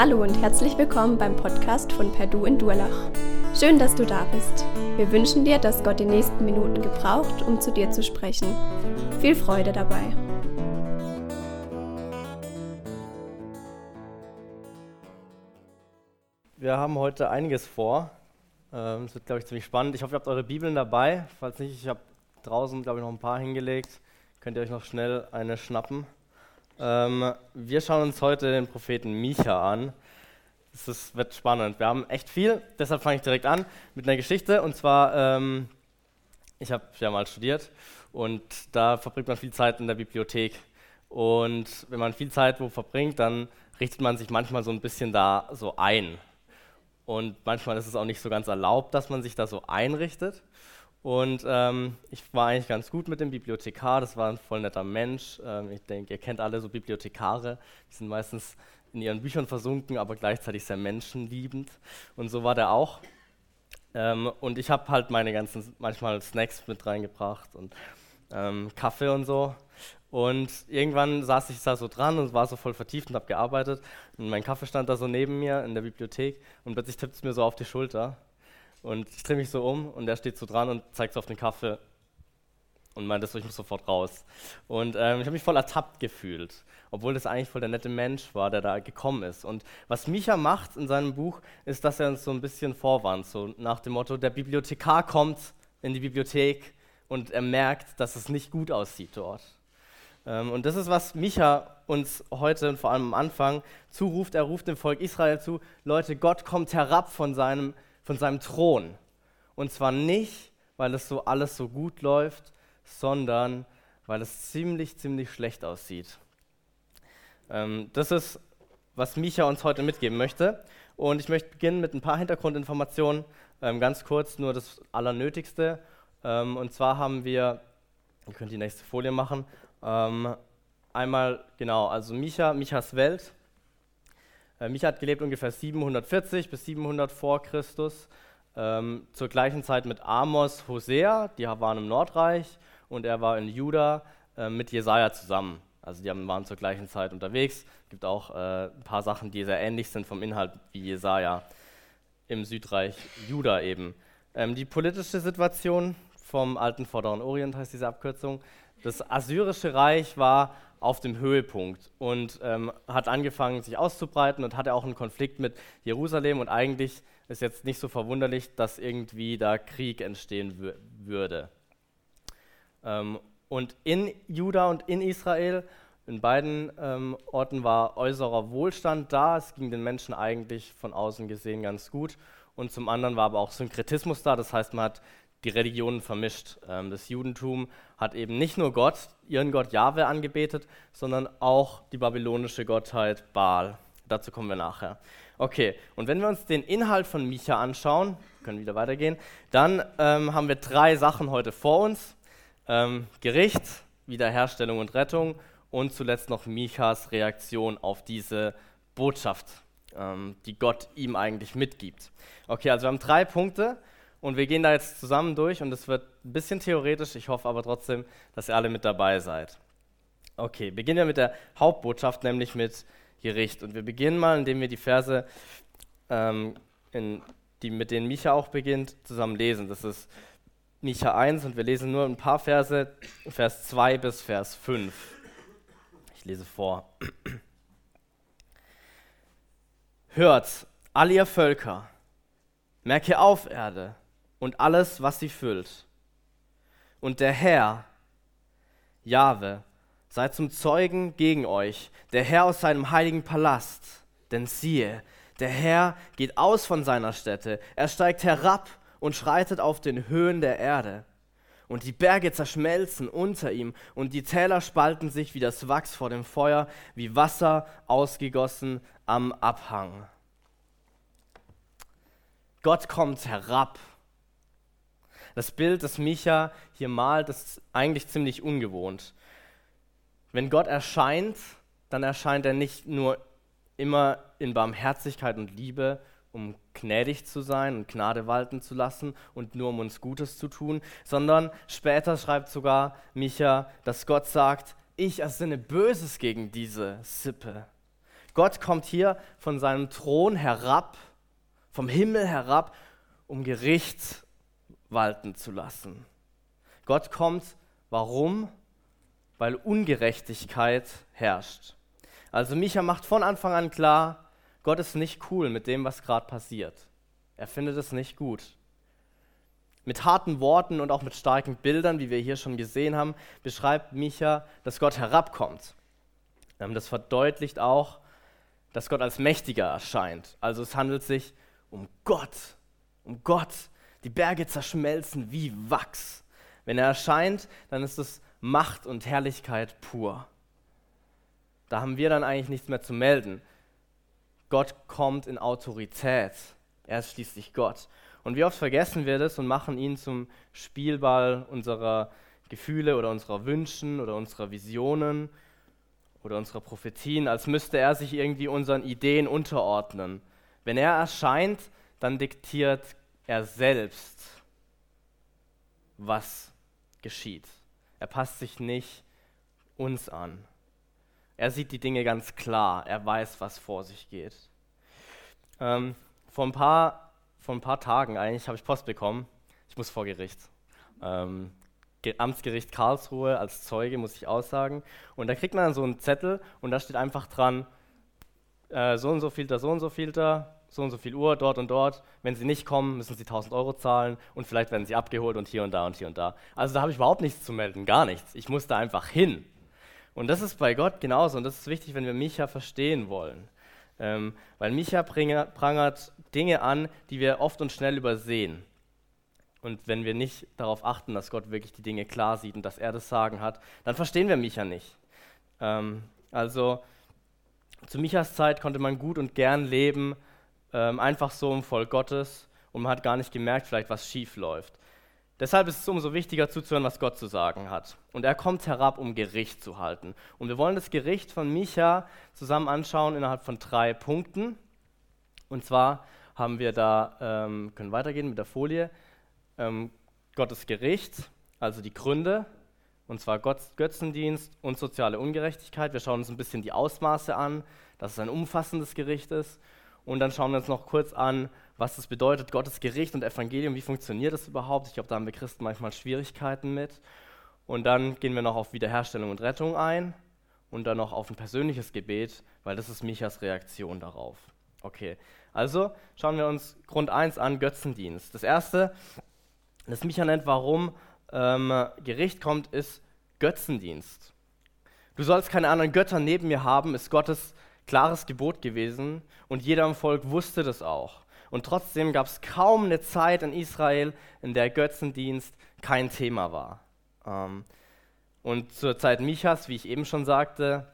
Hallo und herzlich willkommen beim Podcast von Perdu in Durlach. Schön, dass du da bist. Wir wünschen dir, dass Gott die nächsten Minuten gebraucht, um zu dir zu sprechen. Viel Freude dabei. Wir haben heute einiges vor. Ähm, Es wird, glaube ich, ziemlich spannend. Ich hoffe, ihr habt eure Bibeln dabei. Falls nicht, ich habe draußen, glaube ich, noch ein paar hingelegt. Könnt ihr euch noch schnell eine schnappen. Ähm, wir schauen uns heute den Propheten Micha an. Das wird spannend. Wir haben echt viel, deshalb fange ich direkt an mit einer Geschichte. Und zwar, ähm, ich habe ja mal studiert und da verbringt man viel Zeit in der Bibliothek. Und wenn man viel Zeit wo verbringt, dann richtet man sich manchmal so ein bisschen da so ein. Und manchmal ist es auch nicht so ganz erlaubt, dass man sich da so einrichtet. Und ähm, ich war eigentlich ganz gut mit dem Bibliothekar, das war ein voll netter Mensch. Ähm, ich denke, ihr kennt alle so Bibliothekare, die sind meistens in ihren Büchern versunken, aber gleichzeitig sehr menschenliebend. Und so war der auch. Ähm, und ich habe halt meine ganzen, manchmal Snacks mit reingebracht und ähm, Kaffee und so. Und irgendwann saß ich da so dran und war so voll vertieft und habe gearbeitet. Und mein Kaffee stand da so neben mir in der Bibliothek und plötzlich tippt es mir so auf die Schulter. Und ich drehe mich so um und er steht so dran und zeigt so auf den Kaffee und meinte so, ich muss sofort raus. Und ähm, ich habe mich voll ertappt gefühlt, obwohl das eigentlich voll der nette Mensch war, der da gekommen ist. Und was Micha macht in seinem Buch, ist, dass er uns so ein bisschen vorwarnt, so nach dem Motto, der Bibliothekar kommt in die Bibliothek und er merkt, dass es nicht gut aussieht dort. Ähm, und das ist, was Micha uns heute und vor allem am Anfang zuruft. Er ruft dem Volk Israel zu, Leute, Gott kommt herab von seinem, von seinem Thron. Und zwar nicht, weil es so alles so gut läuft, sondern weil es ziemlich, ziemlich schlecht aussieht. Ähm, das ist, was Micha uns heute mitgeben möchte. Und ich möchte beginnen mit ein paar Hintergrundinformationen, ähm, ganz kurz nur das Allernötigste. Ähm, und zwar haben wir, ihr könnt die nächste Folie machen, ähm, einmal, genau, also Micha, Michas Welt. Äh, Micha hat gelebt ungefähr 740 bis 700 vor Christus. Ähm, zur gleichen Zeit mit Amos, Hosea, die waren im Nordreich und er war in Juda äh, mit Jesaja zusammen. Also die haben, waren zur gleichen Zeit unterwegs. Es gibt auch äh, ein paar Sachen, die sehr ähnlich sind vom Inhalt wie Jesaja im Südreich Juda eben. Ähm, die politische Situation vom alten Vorderen Orient heißt diese Abkürzung. Das assyrische Reich war auf dem Höhepunkt und ähm, hat angefangen, sich auszubreiten und hatte auch einen Konflikt mit Jerusalem. Und eigentlich ist jetzt nicht so verwunderlich, dass irgendwie da Krieg entstehen würde. Ähm, und in Juda und in Israel, in beiden ähm, Orten war äußerer Wohlstand da. Es ging den Menschen eigentlich von außen gesehen ganz gut. Und zum anderen war aber auch Synkretismus da, das heißt, man hat die Religionen vermischt. Ähm, das Judentum hat eben nicht nur Gott, ihren Gott Jahwe angebetet, sondern auch die babylonische Gottheit Baal. Dazu kommen wir nachher. Okay, und wenn wir uns den Inhalt von Micha anschauen, können wieder weitergehen, dann ähm, haben wir drei Sachen heute vor uns. Ähm, Gericht, Wiederherstellung und Rettung und zuletzt noch Michas Reaktion auf diese Botschaft, ähm, die Gott ihm eigentlich mitgibt. Okay, also wir haben drei Punkte und wir gehen da jetzt zusammen durch und es wird ein bisschen theoretisch, ich hoffe aber trotzdem, dass ihr alle mit dabei seid. Okay, beginnen wir mit der Hauptbotschaft, nämlich mit Gericht. Und wir beginnen mal, indem wir die Verse, ähm, in, die, mit denen Micha auch beginnt, zusammen lesen. Das ist Micha 1 und wir lesen nur ein paar Verse, Vers 2 bis Vers 5. Ich lese vor. Hört, all ihr Völker, merke auf, Erde, und alles, was sie füllt. Und der Herr, Jahwe, sei zum Zeugen gegen euch, der Herr aus seinem heiligen Palast. Denn siehe, der Herr geht aus von seiner Stätte, er steigt herab und schreitet auf den Höhen der Erde. Und die Berge zerschmelzen unter ihm, und die Täler spalten sich wie das Wachs vor dem Feuer, wie Wasser ausgegossen am Abhang. Gott kommt herab. Das Bild, das Micha hier malt, ist eigentlich ziemlich ungewohnt. Wenn Gott erscheint, dann erscheint er nicht nur immer in Barmherzigkeit und Liebe, um gnädig zu sein und Gnade walten zu lassen und nur um uns Gutes zu tun, sondern später schreibt sogar Micha, dass Gott sagt, ich ersinne Böses gegen diese Sippe. Gott kommt hier von seinem Thron herab, vom Himmel herab, um Gericht walten zu lassen. Gott kommt, warum? Weil Ungerechtigkeit herrscht. Also Micha macht von Anfang an klar, Gott ist nicht cool mit dem, was gerade passiert. Er findet es nicht gut. Mit harten Worten und auch mit starken Bildern, wie wir hier schon gesehen haben, beschreibt Micha, dass Gott herabkommt. Ähm, das verdeutlicht auch, dass Gott als mächtiger erscheint. Also es handelt sich um Gott, um Gott. Die Berge zerschmelzen wie Wachs. Wenn er erscheint, dann ist es Macht und Herrlichkeit pur. Da haben wir dann eigentlich nichts mehr zu melden. Gott kommt in Autorität. Er ist schließlich Gott. Und wie oft vergessen wir das und machen ihn zum Spielball unserer Gefühle oder unserer Wünschen oder unserer Visionen oder unserer Prophetien, als müsste er sich irgendwie unseren Ideen unterordnen. Wenn er erscheint, dann diktiert er selbst, was geschieht. Er passt sich nicht uns an. Er sieht die Dinge ganz klar. Er weiß, was vor sich geht. Ähm, vor, ein paar, vor ein paar Tagen eigentlich habe ich Post bekommen. Ich muss vor Gericht. Ähm, Amtsgericht Karlsruhe als Zeuge, muss ich aussagen. Und da kriegt man dann so einen Zettel und da steht einfach dran, äh, so und so Filter, so und so Filter, so und so viel Uhr, dort und dort. Wenn Sie nicht kommen, müssen Sie 1000 Euro zahlen und vielleicht werden Sie abgeholt und hier und da und hier und da. Also da habe ich überhaupt nichts zu melden, gar nichts. Ich muss da einfach hin. Und das ist bei Gott genauso und das ist wichtig, wenn wir Micha verstehen wollen. Ähm, weil Micha prangert Dinge an, die wir oft und schnell übersehen. Und wenn wir nicht darauf achten, dass Gott wirklich die Dinge klar sieht und dass er das Sagen hat, dann verstehen wir Micha nicht. Ähm, also zu Michas Zeit konnte man gut und gern leben, ähm, einfach so im Volk Gottes und man hat gar nicht gemerkt, vielleicht was schief läuft. Deshalb ist es umso wichtiger zuzuhören, was Gott zu sagen hat. Und er kommt herab, um Gericht zu halten. Und wir wollen das Gericht von Micha zusammen anschauen innerhalb von drei Punkten. Und zwar haben wir da, ähm, können weitergehen mit der Folie, ähm, Gottes Gericht, also die Gründe, und zwar Götzendienst und soziale Ungerechtigkeit. Wir schauen uns ein bisschen die Ausmaße an, dass es ein umfassendes Gericht ist. Und dann schauen wir uns noch kurz an, was das bedeutet, Gottes Gericht und Evangelium, wie funktioniert das überhaupt? Ich glaube, da haben wir Christen manchmal Schwierigkeiten mit. Und dann gehen wir noch auf Wiederherstellung und Rettung ein und dann noch auf ein persönliches Gebet, weil das ist Michas Reaktion darauf. Okay, also schauen wir uns Grund 1 an, Götzendienst. Das erste, das Micha nennt, warum ähm, Gericht kommt, ist Götzendienst. Du sollst keine anderen Götter neben mir haben, ist Gottes klares Gebot gewesen und jeder im Volk wusste das auch. Und trotzdem gab es kaum eine Zeit in Israel, in der Götzendienst kein Thema war. Ähm, und zur Zeit Michas, wie ich eben schon sagte,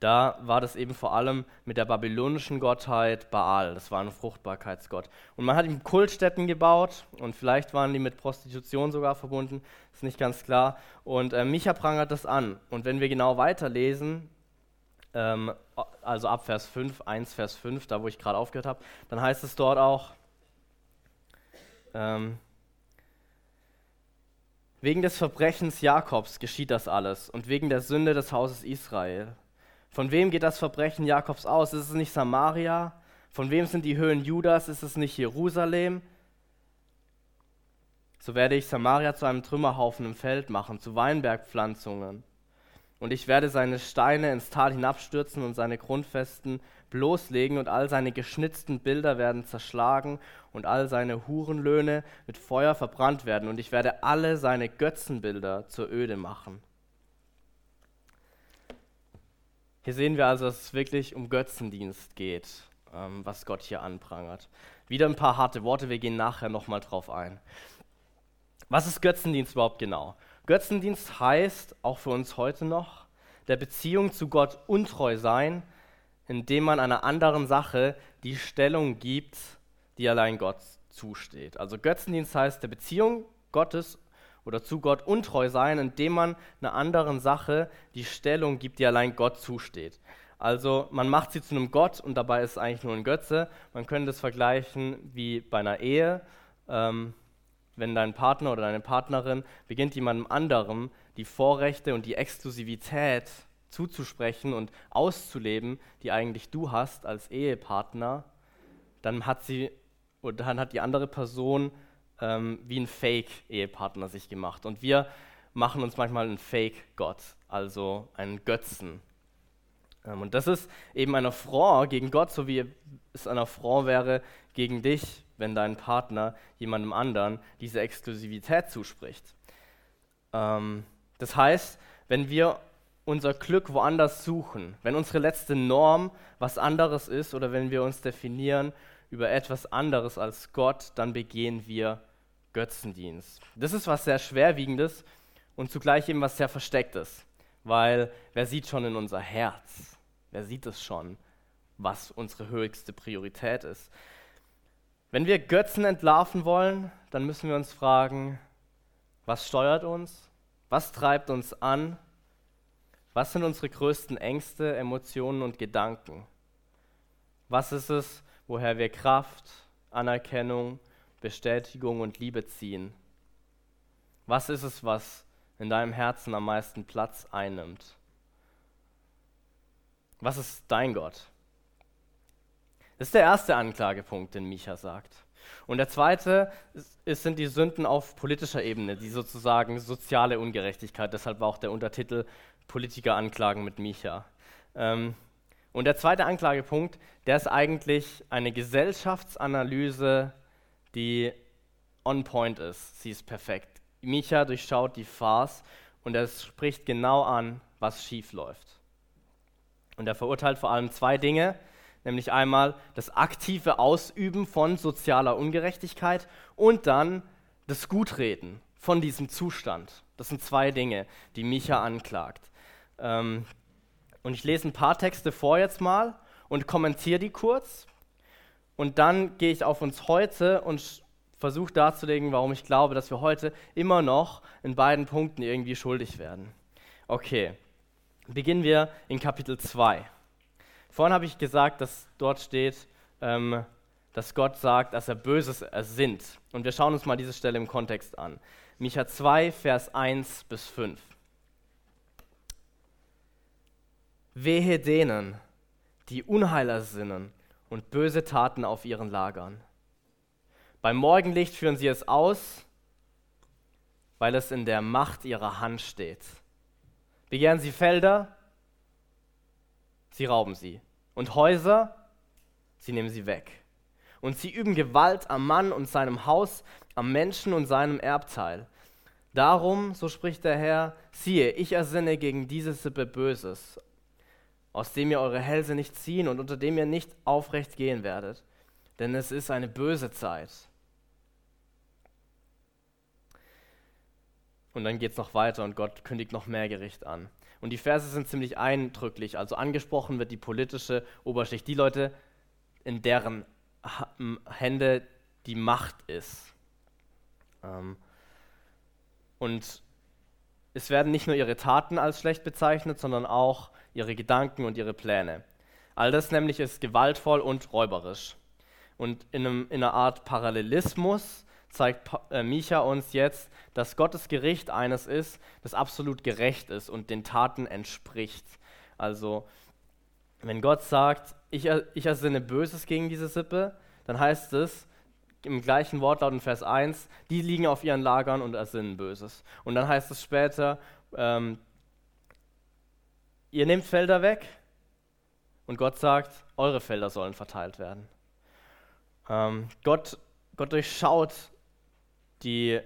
da war das eben vor allem mit der babylonischen Gottheit Baal. Das war ein Fruchtbarkeitsgott. Und man hat ihm Kultstätten gebaut und vielleicht waren die mit Prostitution sogar verbunden, ist nicht ganz klar. Und äh, Micha prangert das an. Und wenn wir genau weiterlesen, ähm, also ab Vers 5, 1 Vers 5, da wo ich gerade aufgehört habe, dann heißt es dort auch, ähm, wegen des Verbrechens Jakobs geschieht das alles und wegen der Sünde des Hauses Israel. Von wem geht das Verbrechen Jakobs aus? Ist es nicht Samaria? Von wem sind die Höhen Judas? Ist es nicht Jerusalem? So werde ich Samaria zu einem Trümmerhaufen im Feld machen, zu Weinbergpflanzungen und ich werde seine Steine ins Tal hinabstürzen und seine Grundfesten bloßlegen und all seine geschnitzten Bilder werden zerschlagen und all seine Hurenlöhne mit Feuer verbrannt werden und ich werde alle seine Götzenbilder zur Öde machen. Hier sehen wir also, dass es wirklich um Götzendienst geht, ähm, was Gott hier anprangert. Wieder ein paar harte Worte, wir gehen nachher nochmal drauf ein. Was ist Götzendienst überhaupt genau? Götzendienst heißt, auch für uns heute noch, der Beziehung zu Gott untreu sein, indem man einer anderen Sache die Stellung gibt, die allein Gott zusteht. Also Götzendienst heißt der Beziehung Gottes oder zu Gott untreu sein, indem man einer anderen Sache die Stellung gibt, die allein Gott zusteht. Also man macht sie zu einem Gott und dabei ist es eigentlich nur ein Götze. Man könnte das vergleichen wie bei einer Ehe. Ähm, wenn dein Partner oder deine Partnerin beginnt jemandem anderem die Vorrechte und die Exklusivität zuzusprechen und auszuleben, die eigentlich du hast als Ehepartner, dann hat sie oder dann hat die andere Person ähm, wie ein Fake-Ehepartner sich gemacht. Und wir machen uns manchmal einen Fake-Gott, also einen Götzen. Ähm, und das ist eben ein Affront gegen Gott, so wie es ein Affront wäre gegen dich, wenn dein Partner jemandem anderen diese Exklusivität zuspricht. Ähm, das heißt, wenn wir unser Glück woanders suchen, wenn unsere letzte Norm was anderes ist oder wenn wir uns definieren über etwas anderes als Gott, dann begehen wir Götzendienst. Das ist was sehr Schwerwiegendes und zugleich eben was sehr Verstecktes, weil wer sieht schon in unser Herz? Wer sieht es schon, was unsere höchste Priorität ist? Wenn wir Götzen entlarven wollen, dann müssen wir uns fragen, was steuert uns? Was treibt uns an? Was sind unsere größten Ängste, Emotionen und Gedanken? Was ist es, woher wir Kraft, Anerkennung, Bestätigung und Liebe ziehen? Was ist es, was in deinem Herzen am meisten Platz einnimmt? Was ist dein Gott? Das ist der erste Anklagepunkt, den Micha sagt. Und der zweite ist, sind die Sünden auf politischer Ebene, die sozusagen soziale Ungerechtigkeit. Deshalb war auch der Untertitel Politiker anklagen mit Micha. Ähm, und der zweite Anklagepunkt, der ist eigentlich eine Gesellschaftsanalyse, die on point ist. Sie ist perfekt. Micha durchschaut die Farce und er spricht genau an, was schief läuft. Und er verurteilt vor allem zwei Dinge, nämlich einmal das aktive Ausüben von sozialer Ungerechtigkeit und dann das Gutreden von diesem Zustand. Das sind zwei Dinge, die Micha anklagt. Ähm, und ich lese ein paar Texte vor jetzt mal und kommentiere die kurz. Und dann gehe ich auf uns heute und versuche darzulegen, warum ich glaube, dass wir heute immer noch in beiden Punkten irgendwie schuldig werden. Okay, beginnen wir in Kapitel 2. Vorhin habe ich gesagt, dass dort steht, ähm, dass Gott sagt, dass er Böses ersinnt. Und wir schauen uns mal diese Stelle im Kontext an. Micha 2, Vers 1 bis 5. Wehe denen, die Unheiler sinnen und böse Taten auf ihren Lagern. Beim Morgenlicht führen sie es aus, weil es in der Macht ihrer Hand steht. Begehren sie Felder, sie rauben sie. Und Häuser, sie nehmen sie weg. Und sie üben Gewalt am Mann und seinem Haus, am Menschen und seinem Erbteil. Darum, so spricht der Herr, siehe, ich ersinne gegen diese Sippe Böses, aus dem ihr eure Hälse nicht ziehen und unter dem ihr nicht aufrecht gehen werdet. Denn es ist eine böse Zeit. Und dann geht es noch weiter und Gott kündigt noch mehr Gericht an. Und die Verse sind ziemlich eindrücklich. Also angesprochen wird die politische Oberschicht, die Leute, in deren Hände die Macht ist. Ähm, und es werden nicht nur ihre Taten als schlecht bezeichnet, sondern auch ihre Gedanken und ihre Pläne. All das nämlich ist gewaltvoll und räuberisch. Und in, einem, in einer Art Parallelismus zeigt äh, Micha uns jetzt, dass Gottes Gericht eines ist, das absolut gerecht ist und den Taten entspricht. Also, wenn Gott sagt, ich, ich ersinne Böses gegen diese Sippe, dann heißt es im gleichen Wortlaut in Vers 1, die liegen auf ihren Lagern und ersinnen Böses. Und dann heißt es später, ähm, ihr nehmt Felder weg und Gott sagt, eure Felder sollen verteilt werden. Ähm, Gott, Gott durchschaut die,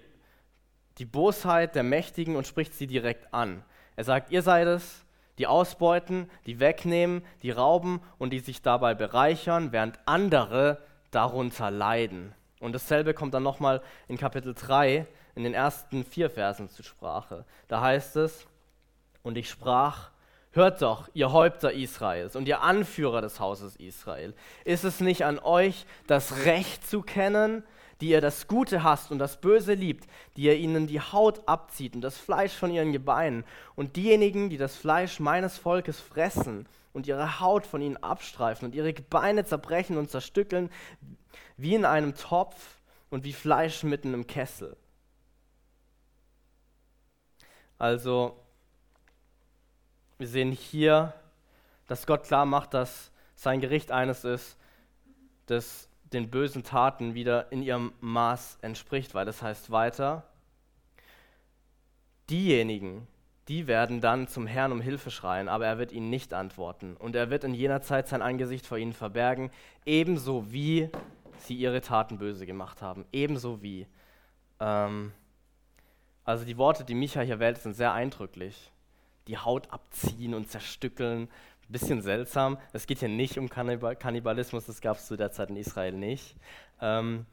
die Bosheit der Mächtigen und spricht sie direkt an. Er sagt, ihr seid es, die ausbeuten, die wegnehmen, die rauben und die sich dabei bereichern, während andere darunter leiden. Und dasselbe kommt dann nochmal in Kapitel 3 in den ersten vier Versen zur Sprache. Da heißt es, und ich sprach, Hört doch, ihr Häupter Israels und ihr Anführer des Hauses Israel, ist es nicht an euch, das Recht zu kennen die ihr das Gute hasst und das Böse liebt, die ihr ihnen die Haut abzieht und das Fleisch von ihren Gebeinen, und diejenigen, die das Fleisch meines Volkes fressen und ihre Haut von ihnen abstreifen und ihre Gebeine zerbrechen und zerstückeln, wie in einem Topf und wie Fleisch mitten im Kessel. Also, wir sehen hier, dass Gott klar macht, dass sein Gericht eines ist, das den bösen Taten wieder in ihrem Maß entspricht, weil das heißt weiter, diejenigen, die werden dann zum Herrn um Hilfe schreien, aber er wird ihnen nicht antworten. Und er wird in jener Zeit sein Angesicht vor ihnen verbergen, ebenso wie sie ihre Taten böse gemacht haben. Ebenso wie. Ähm, also die Worte, die Micha hier wählt, sind sehr eindrücklich. Die Haut abziehen und zerstückeln, bisschen seltsam. Es geht hier nicht um Kannibalismus, das gab es zu der Zeit in Israel nicht. Ähm,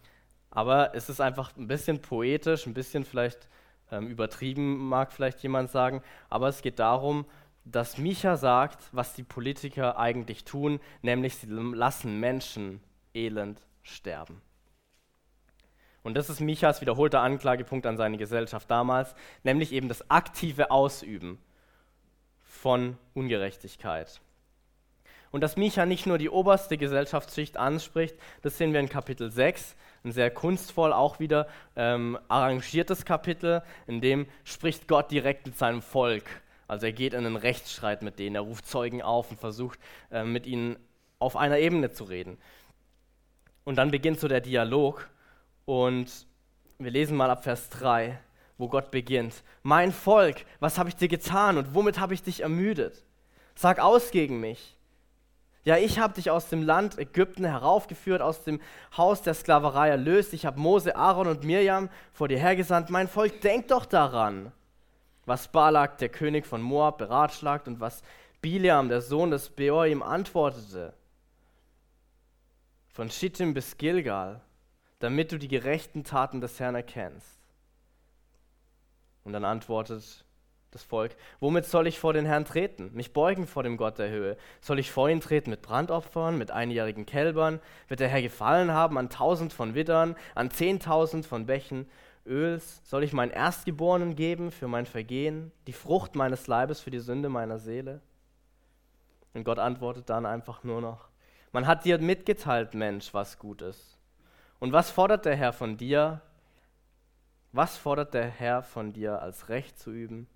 aber es ist einfach ein bisschen poetisch, ein bisschen vielleicht ähm, übertrieben, mag vielleicht jemand sagen. Aber es geht darum, dass Micha sagt, was die Politiker eigentlich tun, nämlich sie lassen Menschen elend sterben. Und das ist Michas wiederholter Anklagepunkt an seine Gesellschaft damals, nämlich eben das aktive Ausüben von Ungerechtigkeit. Und dass Micha nicht nur die oberste Gesellschaftsschicht anspricht, das sehen wir in Kapitel 6, ein sehr kunstvoll auch wieder ähm, arrangiertes Kapitel, in dem spricht Gott direkt mit seinem Volk. Also er geht in einen Rechtsstreit mit denen, er ruft Zeugen auf und versucht äh, mit ihnen auf einer Ebene zu reden. Und dann beginnt so der Dialog und wir lesen mal ab Vers 3, wo Gott beginnt. Mein Volk, was habe ich dir getan und womit habe ich dich ermüdet? Sag aus gegen mich. Ja, ich habe dich aus dem Land Ägypten heraufgeführt, aus dem Haus der Sklaverei erlöst. Ich habe Mose, Aaron und Mirjam vor dir hergesandt. Mein Volk, denk doch daran, was Balak, der König von Moab, beratschlagt und was Bileam, der Sohn des Beor, ihm antwortete von Schittim bis Gilgal, damit du die gerechten Taten des Herrn erkennst. Und dann antwortet das Volk, womit soll ich vor den Herrn treten? Mich beugen vor dem Gott der Höhe? Soll ich vor ihn treten mit Brandopfern, mit einjährigen Kälbern? Wird der Herr gefallen haben an tausend von Widdern, an zehntausend von Bächen Öls? Soll ich meinen Erstgeborenen geben für mein Vergehen, die Frucht meines Leibes für die Sünde meiner Seele? Und Gott antwortet dann einfach nur noch, man hat dir mitgeteilt, Mensch, was gut ist. Und was fordert der Herr von dir? Was fordert der Herr von dir, als Recht zu üben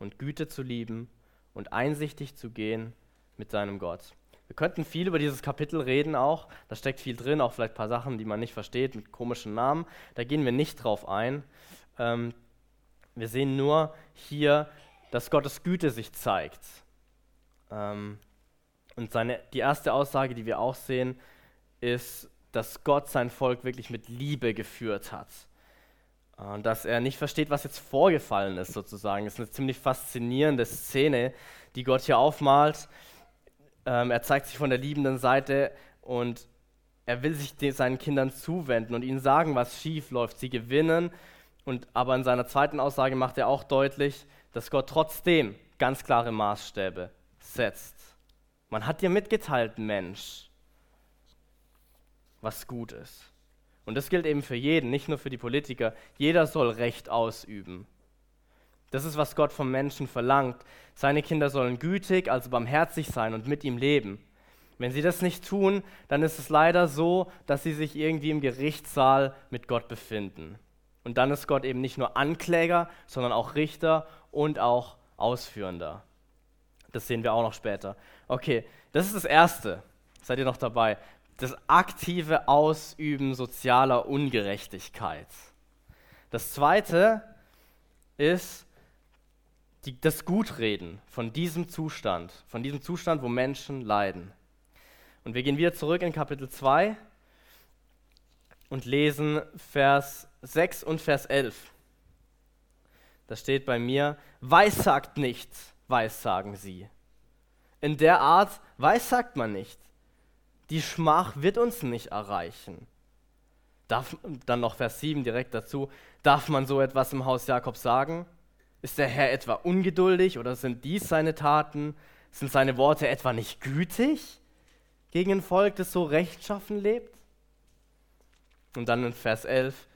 und Güte zu lieben und einsichtig zu gehen mit seinem Gott? Wir könnten viel über dieses Kapitel reden auch. Da steckt viel drin, auch vielleicht ein paar Sachen, die man nicht versteht, mit komischen Namen. Da gehen wir nicht drauf ein. Ähm, wir sehen nur hier, dass Gottes Güte sich zeigt. Ähm, und seine, die erste Aussage, die wir auch sehen, ist, dass Gott sein Volk wirklich mit Liebe geführt hat. Und dass er nicht versteht, was jetzt vorgefallen ist, sozusagen. Das ist eine ziemlich faszinierende Szene, die Gott hier aufmalt. Ähm, er zeigt sich von der liebenden Seite und er will sich seinen Kindern zuwenden und ihnen sagen, was schief läuft. Sie gewinnen. Und, aber in seiner zweiten Aussage macht er auch deutlich, dass Gott trotzdem ganz klare Maßstäbe setzt. Man hat dir mitgeteilt, Mensch, was gut ist. Und das gilt eben für jeden, nicht nur für die Politiker. Jeder soll Recht ausüben. Das ist, was Gott vom Menschen verlangt. Seine Kinder sollen gütig, also barmherzig sein und mit ihm leben. Wenn sie das nicht tun, dann ist es leider so, dass sie sich irgendwie im Gerichtssaal mit Gott befinden. Und dann ist Gott eben nicht nur Ankläger, sondern auch Richter und auch Ausführender. Das sehen wir auch noch später. Okay, das ist das Erste. Seid ihr noch dabei? Das aktive Ausüben sozialer Ungerechtigkeit. Das Zweite ist die, das Gutreden von diesem Zustand, von diesem Zustand, wo Menschen leiden. Und wir gehen wieder zurück in Kapitel 2 und lesen Vers 6 und Vers 11. Da steht bei mir, weissagt nichts, weissagen sie. In der Art weissagt man nicht. Die Schmach wird uns nicht erreichen. Darf, dann noch Vers 7 direkt dazu. Darf man so etwas im Haus Jakob sagen? Ist der Herr etwa ungeduldig oder sind dies seine Taten? Sind seine Worte etwa nicht gütig gegen ein Volk, das so rechtschaffen lebt? Und dann in Vers 11.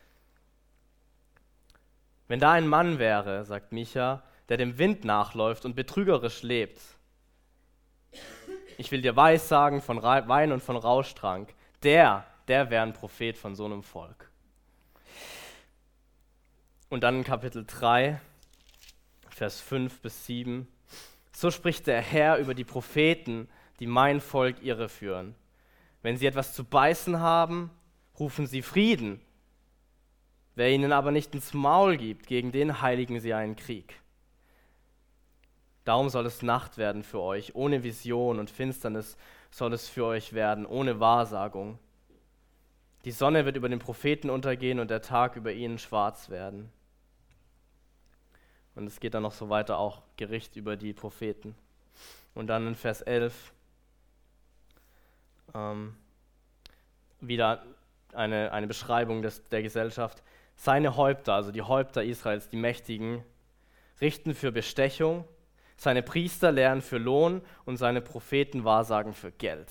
Wenn da ein Mann wäre, sagt Micha, der dem Wind nachläuft und betrügerisch lebt. Ich will dir Weissagen von Wein und von Rauschtrank. Der, der wäre ein Prophet von so einem Volk. Und dann in Kapitel 3, Vers 5 bis 7 So spricht der Herr über die Propheten, die mein Volk irreführen. Wenn sie etwas zu beißen haben, rufen sie Frieden. Wer ihnen aber nicht ins Maul gibt, gegen den heiligen sie einen Krieg. Darum soll es Nacht werden für euch, ohne Vision und Finsternis soll es für euch werden, ohne Wahrsagung. Die Sonne wird über den Propheten untergehen und der Tag über ihnen schwarz werden. Und es geht dann noch so weiter, auch Gericht über die Propheten. Und dann in Vers 11 ähm, wieder eine, eine Beschreibung des, der Gesellschaft. Seine Häupter, also die Häupter Israels, die Mächtigen, richten für Bestechung, seine Priester lehren für Lohn und seine Propheten wahrsagen für Geld.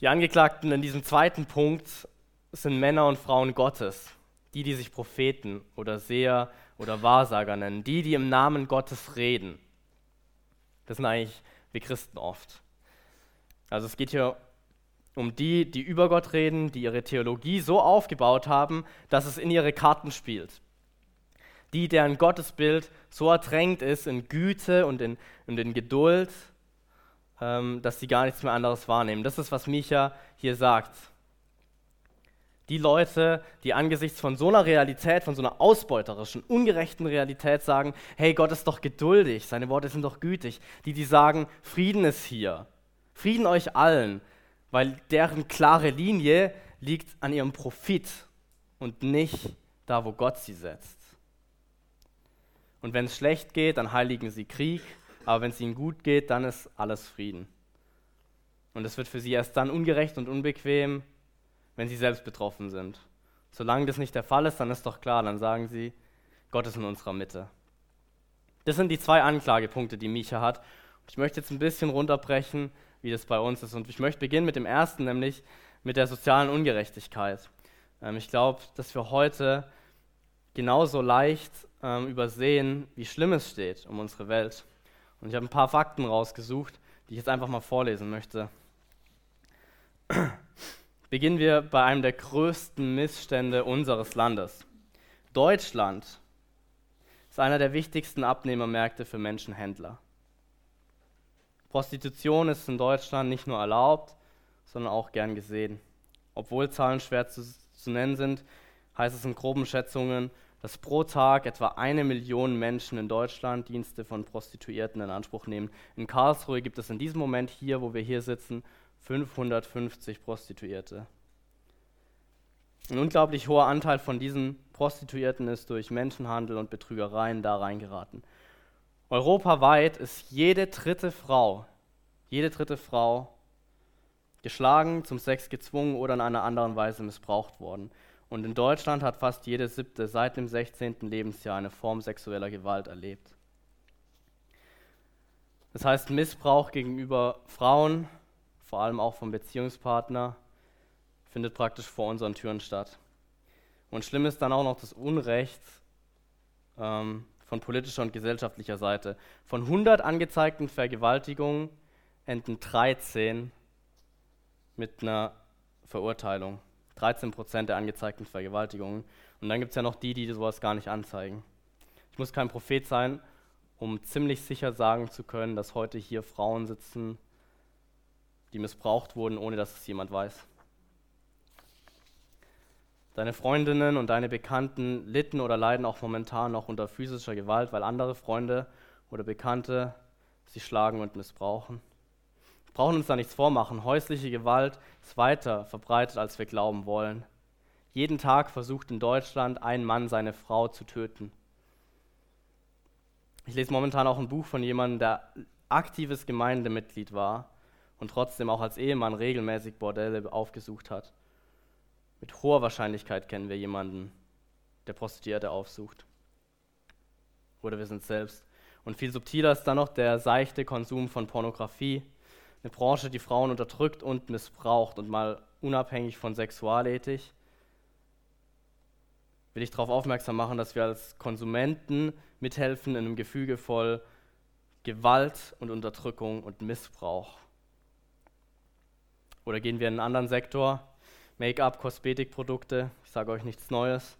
Die Angeklagten in diesem zweiten Punkt sind Männer und Frauen Gottes, die, die sich Propheten oder Seher oder Wahrsager nennen, die, die im Namen Gottes reden. Das sind eigentlich wir Christen oft. Also es geht hier um die, die über Gott reden, die ihre Theologie so aufgebaut haben, dass es in ihre Karten spielt. Die, deren Gottesbild so ertränkt ist in Güte und in, und in Geduld, ähm, dass sie gar nichts mehr anderes wahrnehmen. Das ist, was Micha hier sagt. Die Leute, die angesichts von so einer Realität, von so einer ausbeuterischen, ungerechten Realität sagen, hey, Gott ist doch geduldig, seine Worte sind doch gütig. Die, die sagen, Frieden ist hier. Frieden euch allen, weil deren klare Linie liegt an ihrem Profit und nicht da, wo Gott sie setzt. Und wenn es schlecht geht, dann heiligen sie Krieg aber wenn es ihnen gut geht, dann ist alles Frieden. Und es wird für sie erst dann ungerecht und unbequem, wenn sie selbst betroffen sind. Solange das nicht der Fall ist, dann ist doch klar, dann sagen sie, Gott ist in unserer Mitte. Das sind die zwei Anklagepunkte, die Micha hat. ich möchte jetzt ein bisschen runterbrechen, wie das bei uns ist. Und ich möchte beginnen mit dem ersten, nämlich mit der sozialen Ungerechtigkeit. Ähm, ich glaube, dass wir heute genauso leicht ähm, übersehen, wie schlimm es steht um unsere Welt. Und ich habe ein paar Fakten rausgesucht, die ich jetzt einfach mal vorlesen möchte. Beginnen wir bei einem der größten Missstände unseres Landes. Deutschland ist einer der wichtigsten Abnehmermärkte für Menschenhändler. Prostitution ist in Deutschland nicht nur erlaubt, sondern auch gern gesehen. Obwohl Zahlen schwer zu, zu nennen sind, heißt es in groben Schätzungen, dass pro Tag etwa eine Million Menschen in Deutschland Dienste von Prostituierten in Anspruch nehmen. In Karlsruhe gibt es in diesem Moment hier, wo wir hier sitzen, 550 Prostituierte. Ein unglaublich hoher Anteil von diesen Prostituierten ist durch Menschenhandel und Betrügereien da reingeraten. Europaweit ist jede dritte Frau, jede dritte Frau geschlagen, zum Sex gezwungen oder in einer anderen Weise missbraucht worden. Und in Deutschland hat fast jede siebte seit dem 16. Lebensjahr eine Form sexueller Gewalt erlebt. Das heißt, Missbrauch gegenüber Frauen, vor allem auch vom Beziehungspartner, findet praktisch vor unseren Türen statt. Und schlimm ist dann auch noch das Unrecht ähm, von politischer und gesellschaftlicher Seite. Von 100 angezeigten Vergewaltigungen enden 13 mit einer Verurteilung. 13 Prozent der angezeigten Vergewaltigungen. Und dann gibt es ja noch die, die sowas gar nicht anzeigen. Ich muss kein Prophet sein, um ziemlich sicher sagen zu können, dass heute hier Frauen sitzen, die missbraucht wurden, ohne dass es jemand weiß. Deine Freundinnen und deine Bekannten litten oder leiden auch momentan noch unter physischer Gewalt, weil andere Freunde oder Bekannte sie schlagen und missbrauchen. Wir brauchen uns da nichts vormachen. Häusliche Gewalt ist weiter verbreitet, als wir glauben wollen. Jeden Tag versucht in Deutschland ein Mann seine Frau zu töten. Ich lese momentan auch ein Buch von jemandem, der aktives Gemeindemitglied war und trotzdem auch als Ehemann regelmäßig Bordelle aufgesucht hat. Mit hoher Wahrscheinlichkeit kennen wir jemanden, der Prostituierte aufsucht. Oder wir sind selbst. Und viel subtiler ist dann noch der seichte Konsum von Pornografie, eine Branche, die Frauen unterdrückt und missbraucht. Und mal unabhängig von Sexualethik will ich darauf aufmerksam machen, dass wir als Konsumenten mithelfen in einem Gefüge voll Gewalt und Unterdrückung und Missbrauch. Oder gehen wir in einen anderen Sektor, Make-up, Kosmetikprodukte, ich sage euch nichts Neues,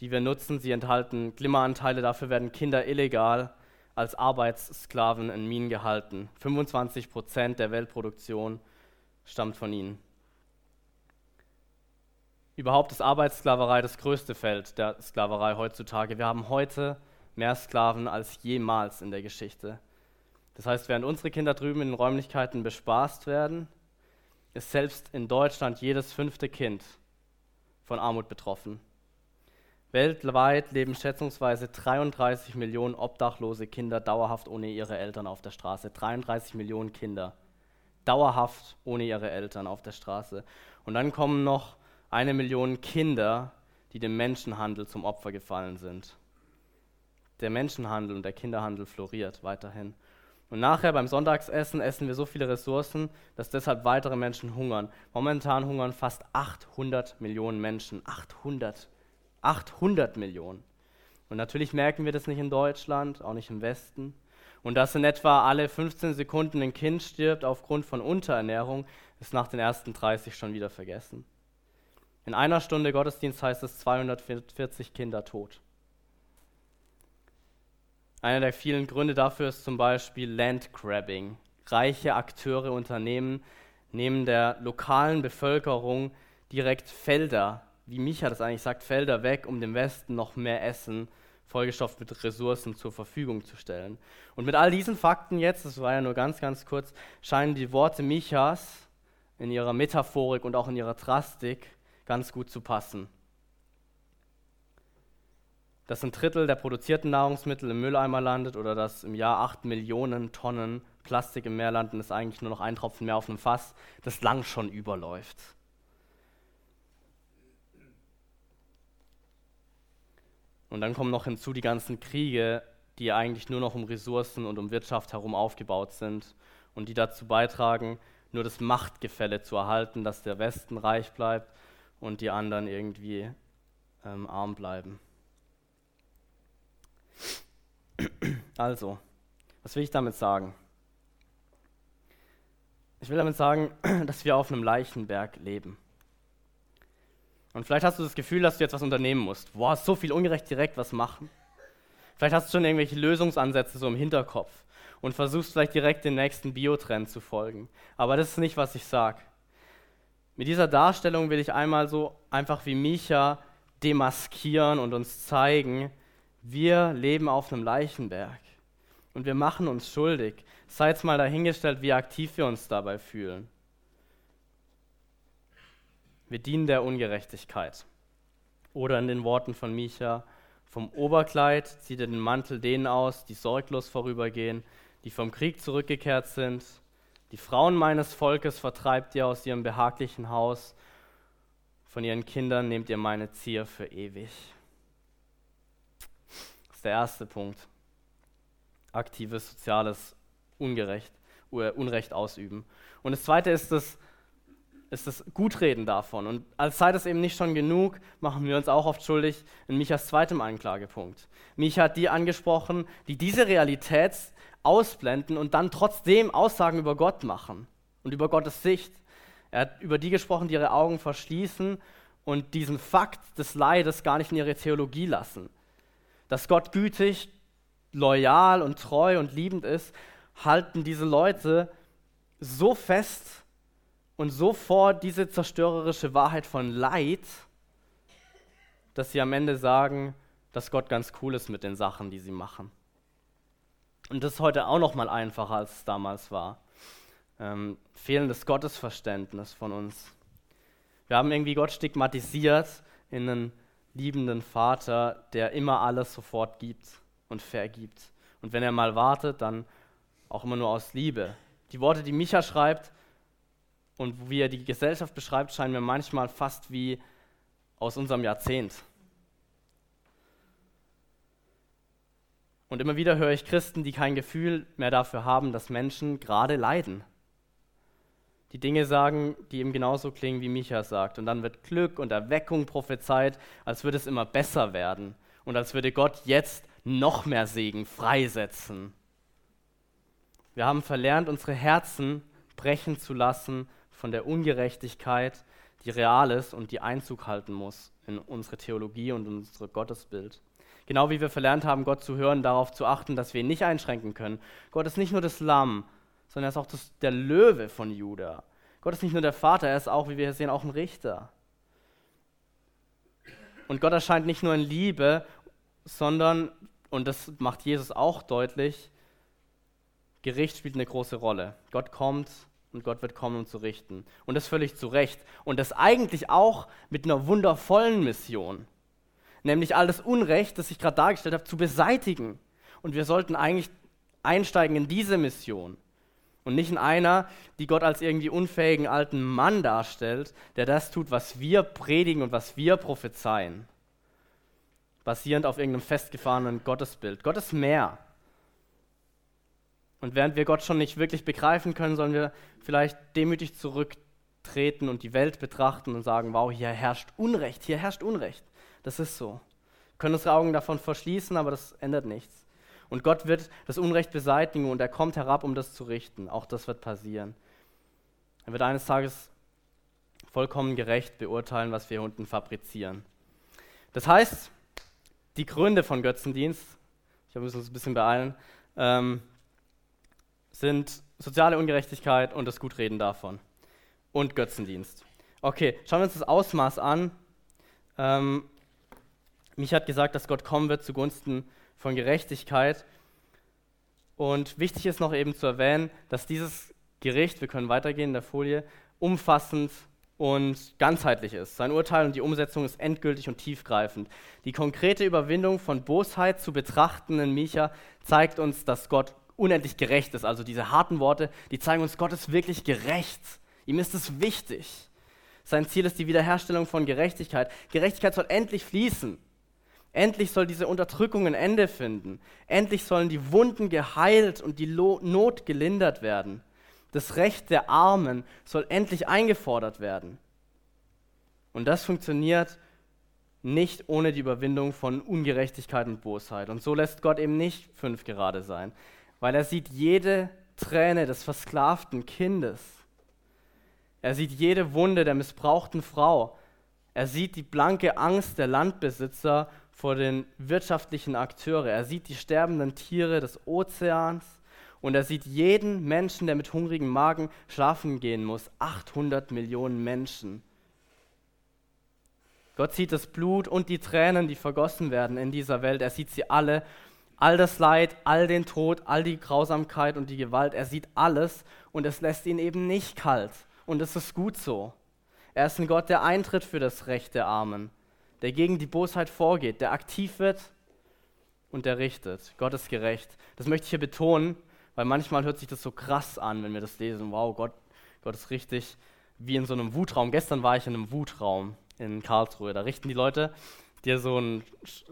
die wir nutzen, sie enthalten Glimmeranteile, dafür werden Kinder illegal als Arbeitssklaven in Minen gehalten. 25 Prozent der Weltproduktion stammt von ihnen. Überhaupt ist Arbeitssklaverei das größte Feld der Sklaverei heutzutage. Wir haben heute mehr Sklaven als jemals in der Geschichte. Das heißt, während unsere Kinder drüben in den Räumlichkeiten bespaßt werden, ist selbst in Deutschland jedes fünfte Kind von Armut betroffen. Weltweit leben schätzungsweise 33 Millionen obdachlose Kinder dauerhaft ohne ihre Eltern auf der Straße. 33 Millionen Kinder dauerhaft ohne ihre Eltern auf der Straße. Und dann kommen noch eine Million Kinder, die dem Menschenhandel zum Opfer gefallen sind. Der Menschenhandel und der Kinderhandel floriert weiterhin. Und nachher beim Sonntagsessen essen wir so viele Ressourcen, dass deshalb weitere Menschen hungern. Momentan hungern fast 800 Millionen Menschen. 800. 800 Millionen. Und natürlich merken wir das nicht in Deutschland, auch nicht im Westen. Und dass in etwa alle 15 Sekunden ein Kind stirbt aufgrund von Unterernährung, ist nach den ersten 30 schon wieder vergessen. In einer Stunde Gottesdienst heißt es 240 Kinder tot. Einer der vielen Gründe dafür ist zum Beispiel Landgrabbing. Reiche Akteure, Unternehmen nehmen der lokalen Bevölkerung direkt Felder, wie Micha das eigentlich sagt, Felder weg, um dem Westen noch mehr Essen, vollgestopft mit Ressourcen zur Verfügung zu stellen. Und mit all diesen Fakten jetzt, das war ja nur ganz, ganz kurz, scheinen die Worte Michas in ihrer Metaphorik und auch in ihrer Drastik ganz gut zu passen. Dass ein Drittel der produzierten Nahrungsmittel im Mülleimer landet oder dass im Jahr 8 Millionen Tonnen Plastik im Meer landen, ist eigentlich nur noch ein Tropfen mehr auf einem Fass, das lang schon überläuft. Und dann kommen noch hinzu die ganzen Kriege, die eigentlich nur noch um Ressourcen und um Wirtschaft herum aufgebaut sind und die dazu beitragen, nur das Machtgefälle zu erhalten, dass der Westen reich bleibt und die anderen irgendwie ähm, arm bleiben. Also, was will ich damit sagen? Ich will damit sagen, dass wir auf einem Leichenberg leben. Und vielleicht hast du das Gefühl, dass du jetzt was unternehmen musst. Boah, so viel ungerecht direkt was machen. Vielleicht hast du schon irgendwelche Lösungsansätze so im Hinterkopf und versuchst vielleicht direkt den nächsten Biotrend zu folgen. Aber das ist nicht, was ich sage. Mit dieser Darstellung will ich einmal so einfach wie Micha demaskieren und uns zeigen, wir leben auf einem Leichenberg und wir machen uns schuldig. Sei jetzt mal dahingestellt, wie aktiv wir uns dabei fühlen. Wir dienen der Ungerechtigkeit. Oder in den Worten von Micha, vom Oberkleid zieht er den Mantel denen aus, die sorglos vorübergehen, die vom Krieg zurückgekehrt sind, die Frauen meines Volkes vertreibt ihr aus ihrem behaglichen Haus, von ihren Kindern nehmt ihr meine Zier für ewig. Das ist der erste Punkt. Aktives soziales Ungerecht, Unrecht ausüben. Und das zweite ist das, ist das Gutreden davon. Und als sei das eben nicht schon genug, machen wir uns auch oft schuldig in Michas zweitem Anklagepunkt. Micha hat die angesprochen, die diese Realität ausblenden und dann trotzdem Aussagen über Gott machen und über Gottes Sicht. Er hat über die gesprochen, die ihre Augen verschließen und diesen Fakt des Leides gar nicht in ihre Theologie lassen. Dass Gott gütig, loyal und treu und liebend ist, halten diese Leute so fest und so vor diese zerstörerische Wahrheit von Leid, dass sie am Ende sagen, dass Gott ganz cool ist mit den Sachen, die sie machen. Und das ist heute auch noch mal einfacher, als es damals war. Ähm, fehlendes Gottesverständnis von uns. Wir haben irgendwie Gott stigmatisiert in einen liebenden Vater, der immer alles sofort gibt und vergibt. Und wenn er mal wartet, dann auch immer nur aus Liebe. Die Worte, die Micha schreibt und wie er die Gesellschaft beschreibt, scheinen mir manchmal fast wie aus unserem Jahrzehnt. Und immer wieder höre ich Christen, die kein Gefühl mehr dafür haben, dass Menschen gerade leiden. Die Dinge sagen, die eben genauso klingen, wie Micha sagt. Und dann wird Glück und Erweckung prophezeit, als würde es immer besser werden und als würde Gott jetzt noch mehr Segen freisetzen. Wir haben verlernt, unsere Herzen brechen zu lassen von der Ungerechtigkeit, die real ist und die Einzug halten muss in unsere Theologie und unser Gottesbild. Genau wie wir verlernt haben, Gott zu hören, darauf zu achten, dass wir ihn nicht einschränken können. Gott ist nicht nur das Lamm, sondern er ist auch das, der Löwe von Juda. Gott ist nicht nur der Vater, er ist auch, wie wir hier sehen, auch ein Richter. Und Gott erscheint nicht nur in Liebe, sondern, und das macht Jesus auch deutlich, Gericht spielt eine große Rolle. Gott kommt und Gott wird kommen, um zu richten. Und das völlig zu Recht. Und das eigentlich auch mit einer wundervollen Mission. Nämlich alles Unrecht, das ich gerade dargestellt habe, zu beseitigen. Und wir sollten eigentlich einsteigen in diese Mission. Und nicht in einer, die Gott als irgendwie unfähigen alten Mann darstellt, der das tut, was wir predigen und was wir prophezeien. Basierend auf irgendeinem festgefahrenen Gottesbild. Gott ist mehr. Und während wir Gott schon nicht wirklich begreifen können, sollen wir vielleicht demütig zurücktreten und die Welt betrachten und sagen, wow, hier herrscht Unrecht, hier herrscht Unrecht. Das ist so. Wir können unsere Augen davon verschließen, aber das ändert nichts. Und Gott wird das Unrecht beseitigen und er kommt herab, um das zu richten. Auch das wird passieren. Er wird eines Tages vollkommen gerecht beurteilen, was wir unten fabrizieren. Das heißt, die Gründe von Götzendienst, ich muss uns ein bisschen beeilen, ähm, sind soziale Ungerechtigkeit und das Gutreden davon. Und Götzendienst. Okay, schauen wir uns das Ausmaß an. Ähm, mich hat gesagt, dass Gott kommen wird zugunsten von Gerechtigkeit. Und wichtig ist noch eben zu erwähnen, dass dieses Gericht, wir können weitergehen in der Folie, umfassend und ganzheitlich ist. Sein Urteil und die Umsetzung ist endgültig und tiefgreifend. Die konkrete Überwindung von Bosheit zu betrachtenden Micha zeigt uns, dass Gott unendlich gerecht ist. Also diese harten Worte, die zeigen uns, Gott ist wirklich gerecht. Ihm ist es wichtig. Sein Ziel ist die Wiederherstellung von Gerechtigkeit. Gerechtigkeit soll endlich fließen. Endlich soll diese Unterdrückung ein Ende finden. Endlich sollen die Wunden geheilt und die Not gelindert werden. Das Recht der Armen soll endlich eingefordert werden. Und das funktioniert nicht ohne die Überwindung von Ungerechtigkeit und Bosheit. Und so lässt Gott eben nicht fünf gerade sein weil er sieht jede Träne des versklavten Kindes. Er sieht jede Wunde der missbrauchten Frau. Er sieht die blanke Angst der Landbesitzer vor den wirtschaftlichen Akteuren. Er sieht die sterbenden Tiere des Ozeans und er sieht jeden Menschen, der mit hungrigem Magen schlafen gehen muss. 800 Millionen Menschen. Gott sieht das Blut und die Tränen, die vergossen werden in dieser Welt. Er sieht sie alle all das Leid, all den Tod, all die Grausamkeit und die Gewalt. Er sieht alles und es lässt ihn eben nicht kalt. Und es ist gut so. Er ist ein Gott, der eintritt für das Recht der Armen, der gegen die Bosheit vorgeht, der aktiv wird und der richtet. Gott ist gerecht. Das möchte ich hier betonen, weil manchmal hört sich das so krass an, wenn wir das lesen. Wow, Gott, Gott ist richtig wie in so einem Wutraum. Gestern war ich in einem Wutraum in Karlsruhe. Da richten die Leute dir so einen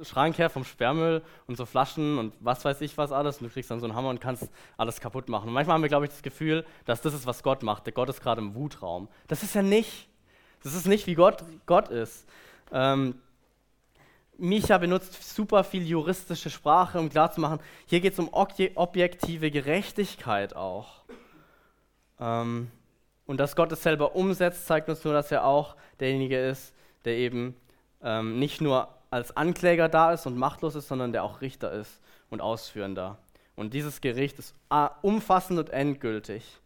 Schrank her vom Sperrmüll und so Flaschen und was weiß ich was alles und du kriegst dann so einen Hammer und kannst alles kaputt machen. Und manchmal haben wir, glaube ich, das Gefühl, dass das ist, was Gott macht. Der Gott ist gerade im Wutraum. Das ist ja nicht. Das ist nicht, wie Gott, Gott ist. Ähm, Micha benutzt super viel juristische Sprache, um klarzumachen, hier geht es um objektive Gerechtigkeit auch. Ähm, und dass Gott es selber umsetzt, zeigt uns nur, dass er auch derjenige ist, der eben ähm, nicht nur als Ankläger da ist und machtlos ist, sondern der auch Richter ist und Ausführender. Und dieses Gericht ist umfassend und endgültig.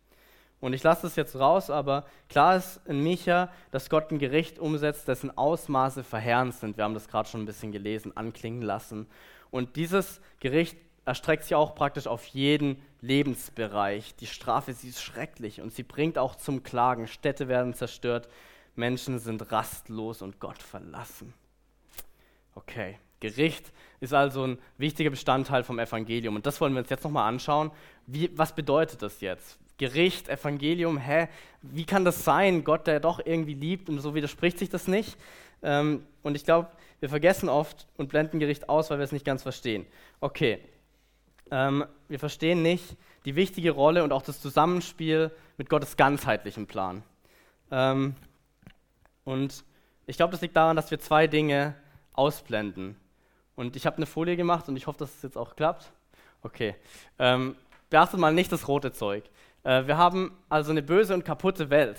Und ich lasse es jetzt raus, aber klar ist in Micha, dass Gott ein Gericht umsetzt, dessen Ausmaße verheerend sind. Wir haben das gerade schon ein bisschen gelesen, anklingen lassen. Und dieses Gericht erstreckt sich auch praktisch auf jeden Lebensbereich. Die Strafe, sie ist schrecklich und sie bringt auch zum Klagen. Städte werden zerstört, Menschen sind rastlos und Gott verlassen. Okay, Gericht ist also ein wichtiger Bestandteil vom Evangelium. Und das wollen wir uns jetzt nochmal anschauen. Wie, was bedeutet das jetzt? Gericht, Evangelium, hä? Wie kann das sein? Gott, der doch irgendwie liebt und so widerspricht sich das nicht. Ähm, und ich glaube, wir vergessen oft und blenden Gericht aus, weil wir es nicht ganz verstehen. Okay, ähm, wir verstehen nicht die wichtige Rolle und auch das Zusammenspiel mit Gottes ganzheitlichen Plan. Ähm, und ich glaube, das liegt daran, dass wir zwei Dinge ausblenden. Und ich habe eine Folie gemacht und ich hoffe, dass es jetzt auch klappt. Okay. Ähm, beachtet mal nicht das rote Zeug. Äh, wir haben also eine böse und kaputte Welt.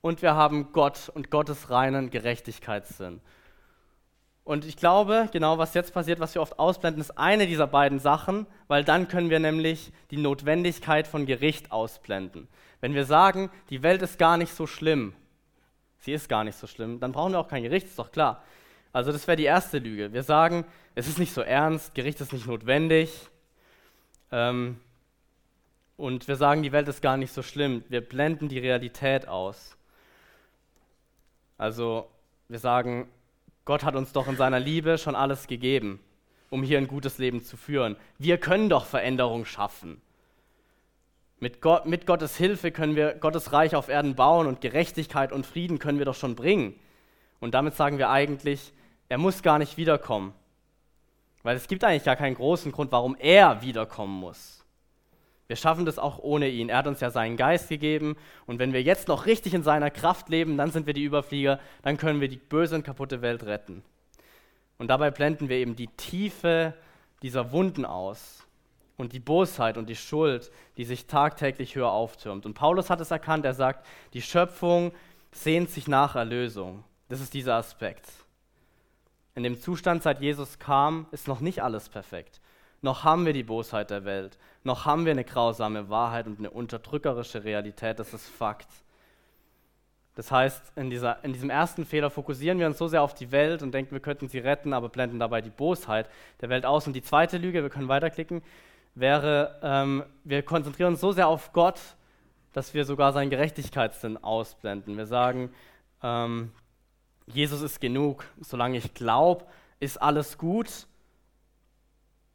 Und wir haben Gott und Gottes reinen Gerechtigkeitssinn. Und ich glaube, genau was jetzt passiert, was wir oft ausblenden, ist eine dieser beiden Sachen, weil dann können wir nämlich die Notwendigkeit von Gericht ausblenden. Wenn wir sagen, die Welt ist gar nicht so schlimm, sie ist gar nicht so schlimm, dann brauchen wir auch kein Gericht, ist doch klar. Also das wäre die erste Lüge. Wir sagen, es ist nicht so ernst, Gericht ist nicht notwendig. Ähm, und wir sagen, die Welt ist gar nicht so schlimm. Wir blenden die Realität aus. Also wir sagen, Gott hat uns doch in seiner Liebe schon alles gegeben, um hier ein gutes Leben zu führen. Wir können doch Veränderung schaffen. Mit, Gott, mit Gottes Hilfe können wir Gottes Reich auf Erden bauen und Gerechtigkeit und Frieden können wir doch schon bringen. Und damit sagen wir eigentlich, er muss gar nicht wiederkommen. Weil es gibt eigentlich gar keinen großen Grund, warum er wiederkommen muss. Wir schaffen das auch ohne ihn. Er hat uns ja seinen Geist gegeben. Und wenn wir jetzt noch richtig in seiner Kraft leben, dann sind wir die Überflieger, dann können wir die böse und kaputte Welt retten. Und dabei blenden wir eben die Tiefe dieser Wunden aus und die Bosheit und die Schuld, die sich tagtäglich höher auftürmt. Und Paulus hat es erkannt, er sagt, die Schöpfung sehnt sich nach Erlösung. Das ist dieser Aspekt. In dem Zustand, seit Jesus kam, ist noch nicht alles perfekt. Noch haben wir die Bosheit der Welt. Noch haben wir eine grausame Wahrheit und eine unterdrückerische Realität. Das ist Fakt. Das heißt, in, dieser, in diesem ersten Fehler fokussieren wir uns so sehr auf die Welt und denken, wir könnten sie retten, aber blenden dabei die Bosheit der Welt aus. Und die zweite Lüge, wir können weiterklicken, wäre, ähm, wir konzentrieren uns so sehr auf Gott, dass wir sogar seinen Gerechtigkeitssinn ausblenden. Wir sagen, ähm, Jesus ist genug. Solange ich glaube, ist alles gut,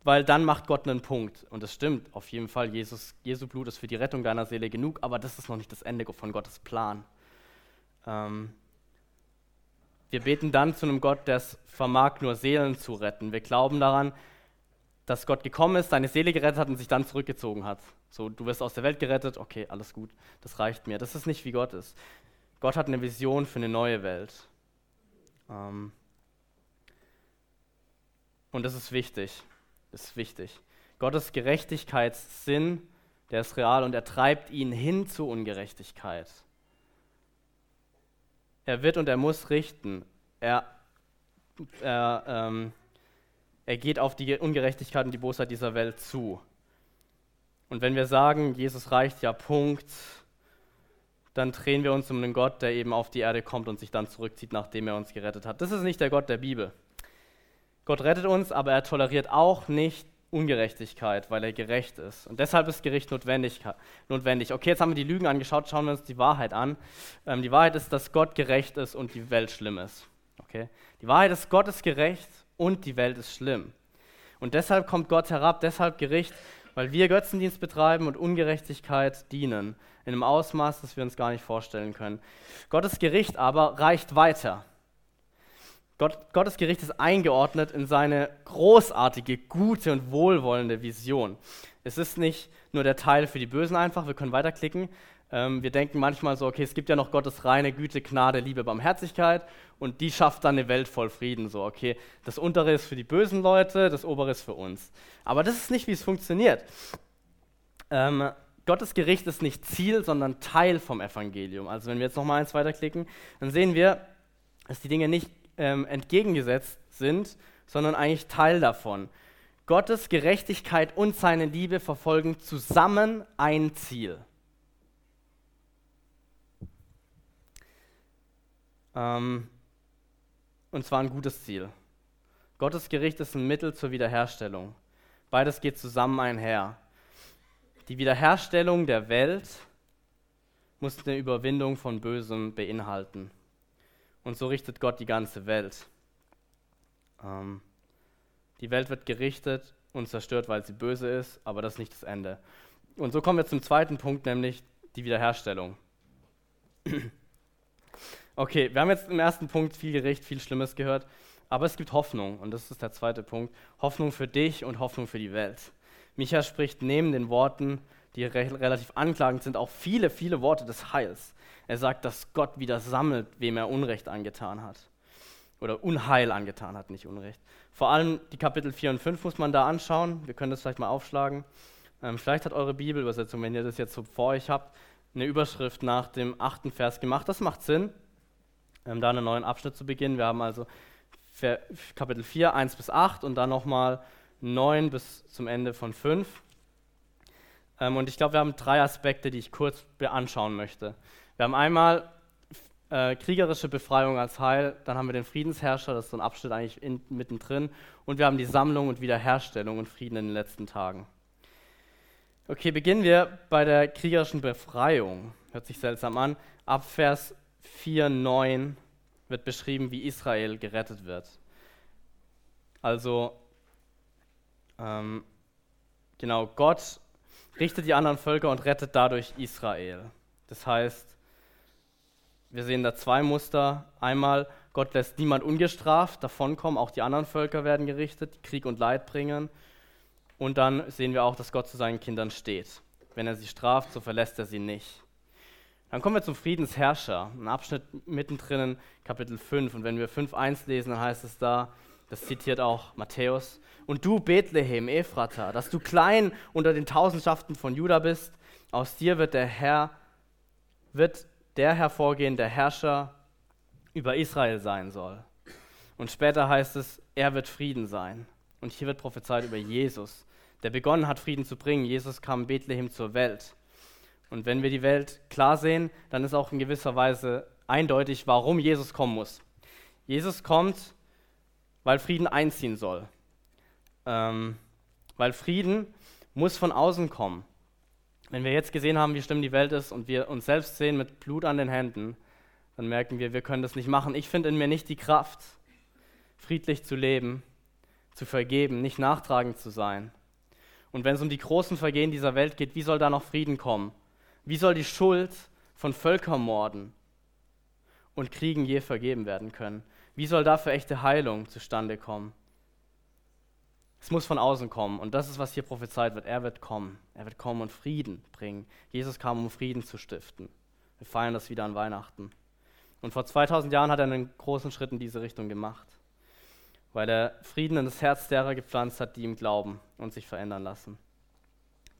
weil dann macht Gott einen Punkt. Und das stimmt, auf jeden Fall. Jesus, Jesu Blut ist für die Rettung deiner Seele genug, aber das ist noch nicht das Ende von Gottes Plan. Ähm, wir beten dann zu einem Gott, der es vermag, nur Seelen zu retten. Wir glauben daran, dass Gott gekommen ist, deine Seele gerettet hat und sich dann zurückgezogen hat. So, du wirst aus der Welt gerettet, okay, alles gut, das reicht mir. Das ist nicht, wie Gott ist. Gott hat eine Vision für eine neue Welt. Ähm und das ist wichtig. Das ist wichtig. Gottes Gerechtigkeitssinn, der ist real und er treibt ihn hin zur Ungerechtigkeit. Er wird und er muss richten. Er, er, ähm, er geht auf die Ungerechtigkeit und die Bosheit dieser Welt zu. Und wenn wir sagen, Jesus reicht ja, Punkt, dann drehen wir uns um einen Gott, der eben auf die Erde kommt und sich dann zurückzieht, nachdem er uns gerettet hat. Das ist nicht der Gott der Bibel. Gott rettet uns, aber er toleriert auch nicht Ungerechtigkeit, weil er gerecht ist. Und deshalb ist Gericht notwendig. notwendig. Okay, jetzt haben wir die Lügen angeschaut, schauen wir uns die Wahrheit an. Ähm, die Wahrheit ist, dass Gott gerecht ist und die Welt schlimm ist. Okay? Die Wahrheit ist, Gott ist gerecht und die Welt ist schlimm. Und deshalb kommt Gott herab, deshalb Gericht, weil wir Götzendienst betreiben und Ungerechtigkeit dienen in einem Ausmaß, das wir uns gar nicht vorstellen können. Gottes Gericht aber reicht weiter. Gott, Gottes Gericht ist eingeordnet in seine großartige, gute und wohlwollende Vision. Es ist nicht nur der Teil für die Bösen einfach, wir können weiterklicken. Ähm, wir denken manchmal so, okay, es gibt ja noch Gottes reine Güte, Gnade, Liebe, Barmherzigkeit und die schafft dann eine Welt voll Frieden. So, okay, das untere ist für die bösen Leute, das obere ist für uns. Aber das ist nicht, wie es funktioniert. Ähm, Gottes Gericht ist nicht Ziel, sondern Teil vom Evangelium. Also wenn wir jetzt nochmal eins weiterklicken, dann sehen wir, dass die Dinge nicht ähm, entgegengesetzt sind, sondern eigentlich Teil davon. Gottes Gerechtigkeit und seine Liebe verfolgen zusammen ein Ziel. Ähm, und zwar ein gutes Ziel. Gottes Gericht ist ein Mittel zur Wiederherstellung. Beides geht zusammen einher. Die Wiederherstellung der Welt muss eine Überwindung von Bösem beinhalten. Und so richtet Gott die ganze Welt. Ähm, die Welt wird gerichtet und zerstört, weil sie böse ist, aber das ist nicht das Ende. Und so kommen wir zum zweiten Punkt, nämlich die Wiederherstellung. Okay, wir haben jetzt im ersten Punkt viel Gericht, viel Schlimmes gehört, aber es gibt Hoffnung und das ist der zweite Punkt. Hoffnung für dich und Hoffnung für die Welt. Micha spricht neben den Worten, die re relativ anklagend sind, auch viele, viele Worte des Heils. Er sagt, dass Gott wieder sammelt, wem er Unrecht angetan hat. Oder Unheil angetan hat, nicht Unrecht. Vor allem die Kapitel 4 und 5 muss man da anschauen. Wir können das vielleicht mal aufschlagen. Ähm, vielleicht hat eure Bibelübersetzung, wenn ihr das jetzt so vor euch habt, eine Überschrift nach dem achten Vers gemacht. Das macht Sinn, ähm, da einen neuen Abschnitt zu beginnen. Wir haben also Kapitel 4, 1 bis 8 und dann nochmal 9 bis zum Ende von 5. Ähm, und ich glaube, wir haben drei Aspekte, die ich kurz anschauen möchte. Wir haben einmal äh, kriegerische Befreiung als Heil, dann haben wir den Friedensherrscher, das ist so ein Abschnitt eigentlich in, mittendrin, und wir haben die Sammlung und Wiederherstellung und Frieden in den letzten Tagen. Okay, beginnen wir bei der kriegerischen Befreiung. Hört sich seltsam an. Ab Vers 4, 9 wird beschrieben, wie Israel gerettet wird. Also, ähm, genau, Gott richtet die anderen Völker und rettet dadurch Israel. Das heißt, wir sehen da zwei Muster. Einmal, Gott lässt niemand ungestraft davonkommen, auch die anderen Völker werden gerichtet, Krieg und Leid bringen. Und dann sehen wir auch, dass Gott zu seinen Kindern steht. Wenn er sie straft, so verlässt er sie nicht. Dann kommen wir zum Friedensherrscher, ein Abschnitt mittendrin, Kapitel 5. Und wenn wir 5.1 lesen, dann heißt es da, das zitiert auch Matthäus, und du Bethlehem, Ephrata, dass du klein unter den Tausendschaften von Juda bist, aus dir wird der Herr, wird der hervorgehen, der Herrscher über Israel sein soll. Und später heißt es, er wird Frieden sein. Und hier wird prophezeit über Jesus, der begonnen hat, Frieden zu bringen. Jesus kam Bethlehem zur Welt. Und wenn wir die Welt klar sehen, dann ist auch in gewisser Weise eindeutig, warum Jesus kommen muss. Jesus kommt, weil Frieden einziehen soll. Ähm, weil Frieden muss von außen kommen. Wenn wir jetzt gesehen haben, wie schlimm die Welt ist und wir uns selbst sehen mit Blut an den Händen, dann merken wir, wir können das nicht machen. Ich finde in mir nicht die Kraft, friedlich zu leben, zu vergeben, nicht nachtragend zu sein. Und wenn es um die großen Vergehen dieser Welt geht, wie soll da noch Frieden kommen? Wie soll die Schuld von Völkermorden und Kriegen je vergeben werden können? Wie soll dafür echte Heilung zustande kommen? Es muss von außen kommen. Und das ist, was hier prophezeit wird. Er wird kommen. Er wird kommen und Frieden bringen. Jesus kam, um Frieden zu stiften. Wir feiern das wieder an Weihnachten. Und vor 2000 Jahren hat er einen großen Schritt in diese Richtung gemacht, weil er Frieden in das Herz derer gepflanzt hat, die ihm glauben und sich verändern lassen.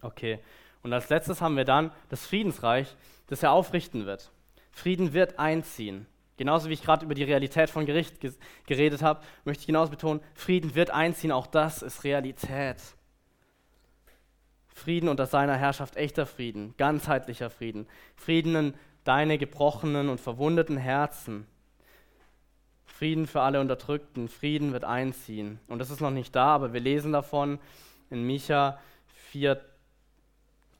Okay, und als letztes haben wir dann das Friedensreich, das er aufrichten wird. Frieden wird einziehen. Genauso wie ich gerade über die Realität von Gericht geredet habe, möchte ich genauso betonen, Frieden wird einziehen, auch das ist Realität. Frieden unter seiner Herrschaft, echter Frieden, ganzheitlicher Frieden. Frieden in deine gebrochenen und verwundeten Herzen. Frieden für alle Unterdrückten, Frieden wird einziehen. Und das ist noch nicht da, aber wir lesen davon in Micha 4,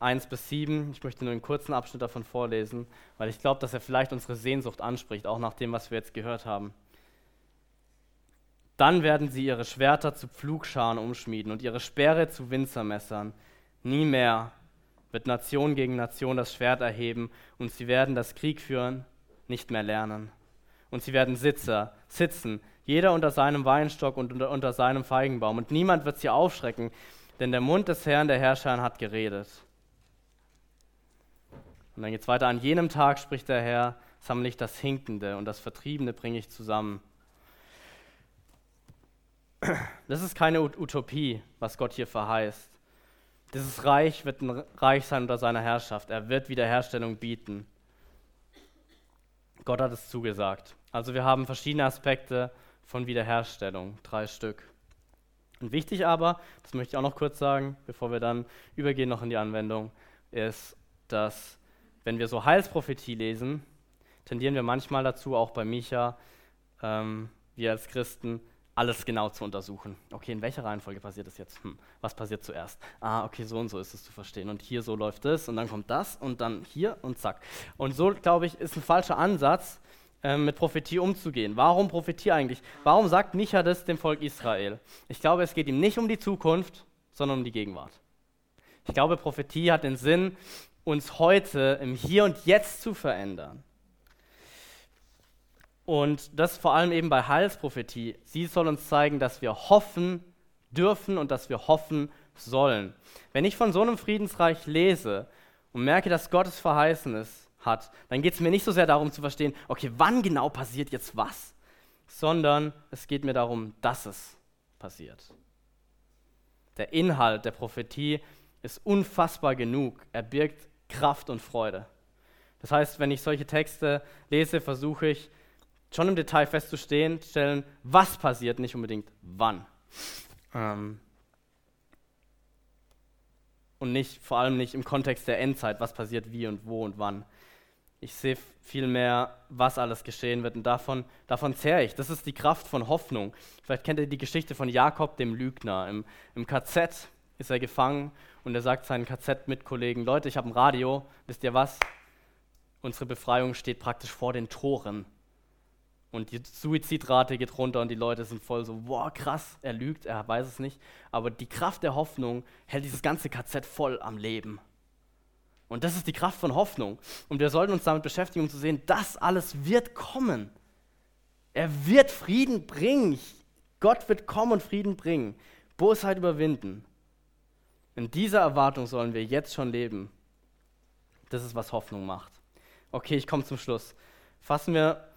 1 bis 7. Ich möchte nur einen kurzen Abschnitt davon vorlesen, weil ich glaube, dass er vielleicht unsere Sehnsucht anspricht, auch nach dem, was wir jetzt gehört haben. Dann werden sie ihre Schwerter zu Pflugscharen umschmieden und ihre Speere zu Winzermessern. Nie mehr wird Nation gegen Nation das Schwert erheben und sie werden das Krieg führen nicht mehr lernen. Und sie werden Sitzer, sitzen, jeder unter seinem Weinstock und unter, unter seinem Feigenbaum. Und niemand wird sie aufschrecken, denn der Mund des Herrn, der Herrscher, hat geredet. Und dann geht es weiter, an jenem Tag spricht der Herr, sammle ich das Hinkende und das Vertriebene bringe ich zusammen. Das ist keine Utopie, was Gott hier verheißt. Dieses Reich wird ein Reich sein unter seiner Herrschaft. Er wird Wiederherstellung bieten. Gott hat es zugesagt. Also wir haben verschiedene Aspekte von Wiederherstellung, drei Stück. Und wichtig aber, das möchte ich auch noch kurz sagen, bevor wir dann übergehen noch in die Anwendung, ist, dass wenn wir so Heilsprophetie lesen, tendieren wir manchmal dazu, auch bei Micha, ähm, wir als Christen, alles genau zu untersuchen. Okay, in welcher Reihenfolge passiert das jetzt? Hm, was passiert zuerst? Ah, okay, so und so ist es zu verstehen. Und hier so läuft es und dann kommt das und dann hier und zack. Und so, glaube ich, ist ein falscher Ansatz, ähm, mit Prophetie umzugehen. Warum Prophetie eigentlich? Warum sagt Micha das dem Volk Israel? Ich glaube, es geht ihm nicht um die Zukunft, sondern um die Gegenwart. Ich glaube, Prophetie hat den Sinn, uns heute im Hier und Jetzt zu verändern. Und das vor allem eben bei Heilsprophetie. Sie soll uns zeigen, dass wir hoffen dürfen und dass wir hoffen sollen. Wenn ich von so einem Friedensreich lese und merke, dass Gott es verheißen hat, dann geht es mir nicht so sehr darum zu verstehen, okay, wann genau passiert jetzt was, sondern es geht mir darum, dass es passiert. Der Inhalt der Prophetie ist unfassbar genug. Er birgt Kraft und Freude. Das heißt, wenn ich solche Texte lese, versuche ich schon im Detail festzustellen, was passiert, nicht unbedingt wann. Ähm, und nicht, vor allem nicht im Kontext der Endzeit, was passiert wie und wo und wann. Ich sehe vielmehr, was alles geschehen wird und davon, davon zehre ich. Das ist die Kraft von Hoffnung. Vielleicht kennt ihr die Geschichte von Jakob, dem Lügner. Im, im KZ ist er gefangen und er sagt seinen KZ-Mitkollegen, Leute, ich habe ein Radio, wisst ihr was? Unsere Befreiung steht praktisch vor den Toren. Und die Suizidrate geht runter und die Leute sind voll so, wow, krass, er lügt, er weiß es nicht. Aber die Kraft der Hoffnung hält dieses ganze KZ voll am Leben. Und das ist die Kraft von Hoffnung. Und wir sollten uns damit beschäftigen, um zu sehen, das alles wird kommen. Er wird Frieden bringen. Gott wird kommen und Frieden bringen. Bosheit überwinden. In dieser Erwartung sollen wir jetzt schon leben. Das ist, was Hoffnung macht. Okay, ich komme zum Schluss. Fassen wir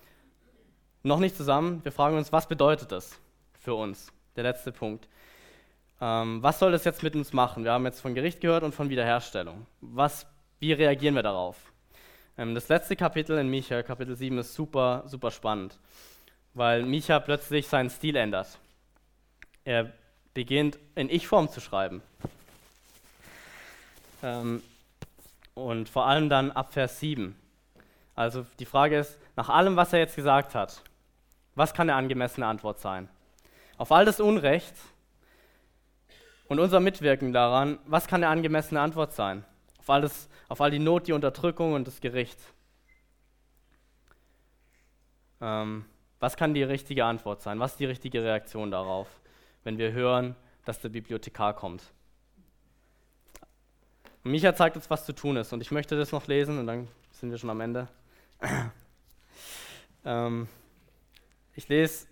noch nicht zusammen. Wir fragen uns, was bedeutet das für uns? Der letzte Punkt. Ähm, was soll das jetzt mit uns machen? Wir haben jetzt von Gericht gehört und von Wiederherstellung. Was wie reagieren wir darauf? Ähm, das letzte Kapitel in Micha, Kapitel 7, ist super, super spannend, weil Micha plötzlich seinen Stil ändert. Er beginnt in Ich-Form zu schreiben. Ähm, und vor allem dann ab Vers 7. Also die Frage ist, nach allem, was er jetzt gesagt hat, was kann eine angemessene Antwort sein? Auf all das Unrecht und unser Mitwirken daran, was kann eine angemessene Antwort sein? Auf alles, auf all die Not, die Unterdrückung und das Gericht. Ähm, was kann die richtige Antwort sein? Was ist die richtige Reaktion darauf, wenn wir hören, dass der Bibliothekar kommt? Und Micha zeigt uns, was zu tun ist. Und ich möchte das noch lesen und dann sind wir schon am Ende. ähm, ich lese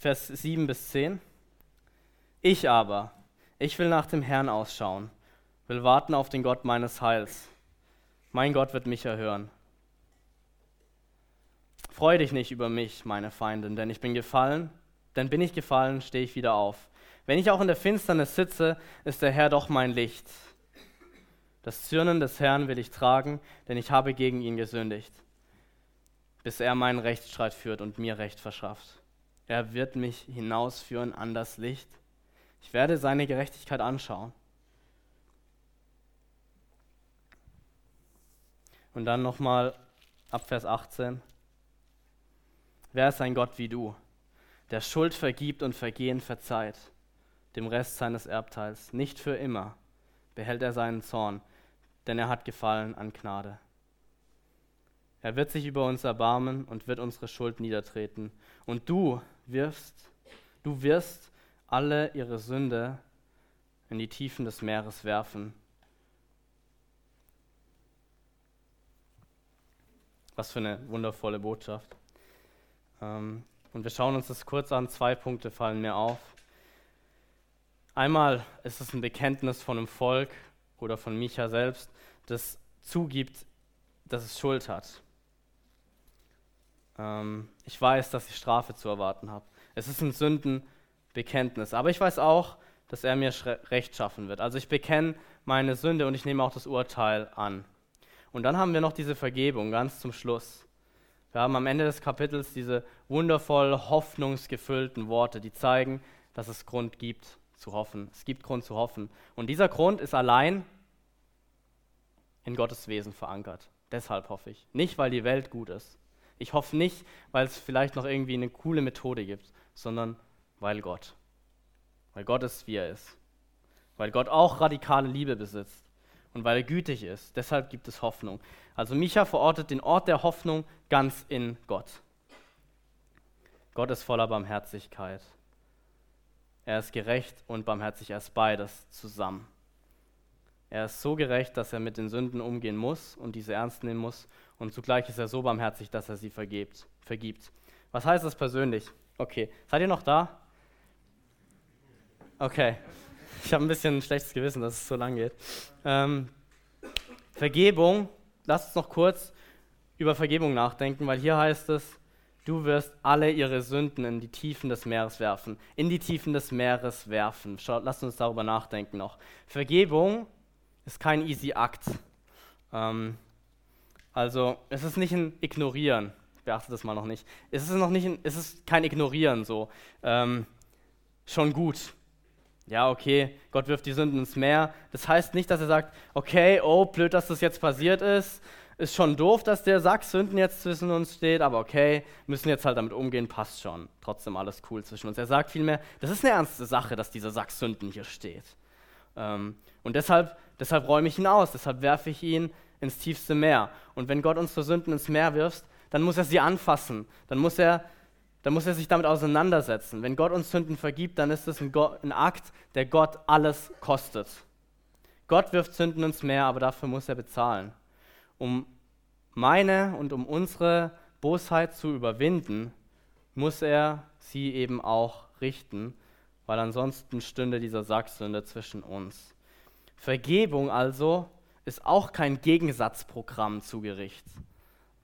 Vers 7 bis 10. Ich aber, ich will nach dem Herrn ausschauen will warten auf den Gott meines Heils. Mein Gott wird mich erhören. Freu dich nicht über mich, meine Feindin, denn ich bin gefallen, denn bin ich gefallen, stehe ich wieder auf. Wenn ich auch in der Finsternis sitze, ist der Herr doch mein Licht. Das Zürnen des Herrn will ich tragen, denn ich habe gegen ihn gesündigt, bis er meinen Rechtsstreit führt und mir Recht verschafft. Er wird mich hinausführen an das Licht. Ich werde seine Gerechtigkeit anschauen. Und dann nochmal ab Vers 18. Wer ist ein Gott wie du, der Schuld vergibt und Vergehen verzeiht, dem Rest seines Erbteils? Nicht für immer behält er seinen Zorn, denn er hat Gefallen an Gnade. Er wird sich über uns erbarmen und wird unsere Schuld niedertreten. Und du wirst, du wirst alle ihre Sünde in die Tiefen des Meeres werfen Was für eine wundervolle Botschaft. Ähm, und wir schauen uns das kurz an. Zwei Punkte fallen mir auf. Einmal ist es ein Bekenntnis von einem Volk oder von Micha selbst, das zugibt, dass es Schuld hat. Ähm, ich weiß, dass ich Strafe zu erwarten habe. Es ist ein Sündenbekenntnis. Aber ich weiß auch, dass er mir Recht schaffen wird. Also ich bekenne meine Sünde und ich nehme auch das Urteil an. Und dann haben wir noch diese Vergebung ganz zum Schluss. Wir haben am Ende des Kapitels diese wundervoll hoffnungsgefüllten Worte, die zeigen, dass es Grund gibt zu hoffen. Es gibt Grund zu hoffen. Und dieser Grund ist allein in Gottes Wesen verankert. Deshalb hoffe ich. Nicht, weil die Welt gut ist. Ich hoffe nicht, weil es vielleicht noch irgendwie eine coole Methode gibt, sondern weil Gott. Weil Gott ist, wie er ist. Weil Gott auch radikale Liebe besitzt und weil er gütig ist. Deshalb gibt es Hoffnung. Also Micha verortet den Ort der Hoffnung ganz in Gott. Gott ist voller Barmherzigkeit. Er ist gerecht und barmherzig, er ist beides zusammen. Er ist so gerecht, dass er mit den Sünden umgehen muss und diese ernst nehmen muss. Und zugleich ist er so barmherzig, dass er sie vergibt. vergibt. Was heißt das persönlich? Okay, seid ihr noch da? Okay. Ich habe ein bisschen ein schlechtes Gewissen, dass es so lang geht. Ähm, Vergebung, lasst uns noch kurz über Vergebung nachdenken, weil hier heißt es, du wirst alle ihre Sünden in die Tiefen des Meeres werfen. In die Tiefen des Meeres werfen. Schaut, lasst uns darüber nachdenken noch. Vergebung ist kein easy Akt. Ähm, also es ist nicht ein Ignorieren. beachte das mal noch nicht. Es ist noch nicht, es ist kein Ignorieren so. Ähm, schon gut. Ja, okay, Gott wirft die Sünden ins Meer. Das heißt nicht, dass er sagt, okay, oh, blöd, dass das jetzt passiert ist. Ist schon doof, dass der Sack Sünden jetzt zwischen uns steht, aber okay, müssen jetzt halt damit umgehen, passt schon. Trotzdem alles cool zwischen uns. Er sagt vielmehr, das ist eine ernste Sache, dass dieser Sack Sünden hier steht. Ähm, und deshalb, deshalb räume ich ihn aus, deshalb werfe ich ihn ins tiefste Meer. Und wenn Gott unsere Sünden ins Meer wirft, dann muss er sie anfassen. Dann muss er, dann muss er sich damit auseinandersetzen. Wenn Gott uns Sünden vergibt, dann ist es ein, ein Akt, der Gott alles kostet. Gott wirft Sünden ins Meer, aber dafür muss er bezahlen. Um meine und um unsere Bosheit zu überwinden, muss er sie eben auch richten, weil ansonsten stünde dieser Sacksünde zwischen uns. Vergebung also ist auch kein Gegensatzprogramm zu Gericht.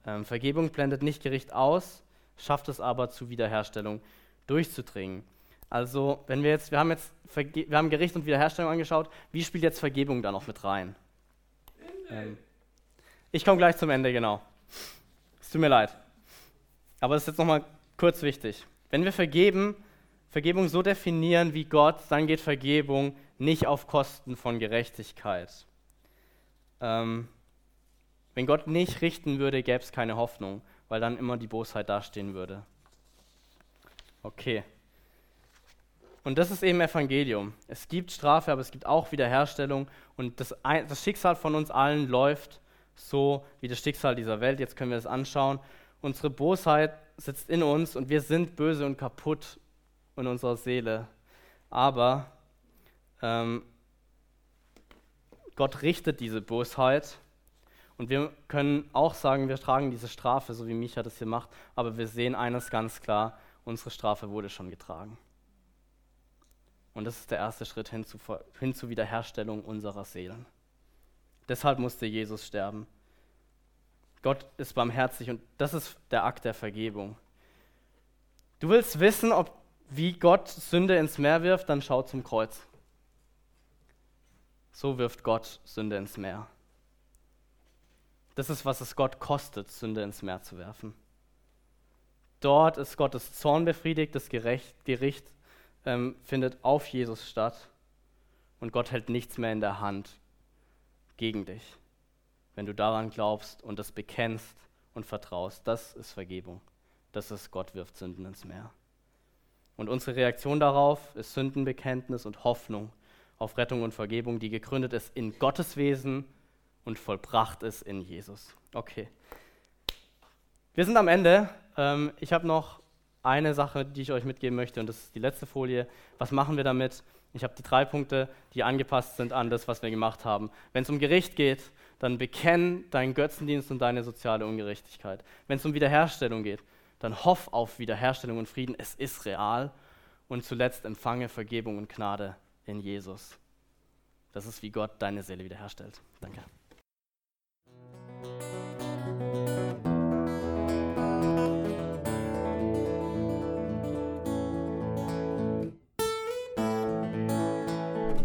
Ähm, Vergebung blendet nicht Gericht aus, schafft es aber zu Wiederherstellung durchzudringen. Also, wenn wir jetzt, wir haben jetzt Verge wir haben Gericht und Wiederherstellung angeschaut, wie spielt jetzt Vergebung da noch mit rein? Ähm, ich komme gleich zum Ende, genau. Es tut mir leid. Aber es ist jetzt nochmal kurz wichtig. Wenn wir vergeben, Vergebung so definieren wie Gott, dann geht Vergebung nicht auf Kosten von Gerechtigkeit. Ähm, wenn Gott nicht richten würde, gäbe es keine Hoffnung, weil dann immer die Bosheit dastehen würde. Okay. Und das ist eben Evangelium. Es gibt Strafe, aber es gibt auch Wiederherstellung. Und das, das Schicksal von uns allen läuft so wie das Schicksal dieser Welt. Jetzt können wir das anschauen. Unsere Bosheit sitzt in uns und wir sind böse und kaputt in unserer Seele. Aber ähm, Gott richtet diese Bosheit und wir können auch sagen, wir tragen diese Strafe, so wie Micha das hier macht, aber wir sehen eines ganz klar, unsere Strafe wurde schon getragen. Und das ist der erste Schritt hin zu, hin zu Wiederherstellung unserer Seelen. Deshalb musste Jesus sterben. Gott ist barmherzig und das ist der Akt der Vergebung. Du willst wissen, ob, wie Gott Sünde ins Meer wirft, dann schau zum Kreuz. So wirft Gott Sünde ins Meer. Das ist, was es Gott kostet, Sünde ins Meer zu werfen. Dort ist Gottes Zorn befriedigt, das Gericht, Gericht ähm, findet auf Jesus statt und Gott hält nichts mehr in der Hand gegen dich. Wenn du daran glaubst und das bekennst und vertraust, das ist Vergebung. Das ist Gott wirft Sünden ins Meer. Und unsere Reaktion darauf ist Sündenbekenntnis und Hoffnung auf Rettung und Vergebung, die gegründet ist in Gottes Wesen und vollbracht ist in Jesus. Okay. Wir sind am Ende. Ähm, ich habe noch eine Sache, die ich euch mitgeben möchte, und das ist die letzte Folie. Was machen wir damit? Ich habe die drei Punkte, die angepasst sind an das, was wir gemacht haben. Wenn es um Gericht geht, dann bekenn deinen Götzendienst und deine soziale Ungerechtigkeit. Wenn es um Wiederherstellung geht, dann hoff auf Wiederherstellung und Frieden. Es ist real. Und zuletzt empfange Vergebung und Gnade in Jesus. Das ist, wie Gott deine Seele wiederherstellt. Danke.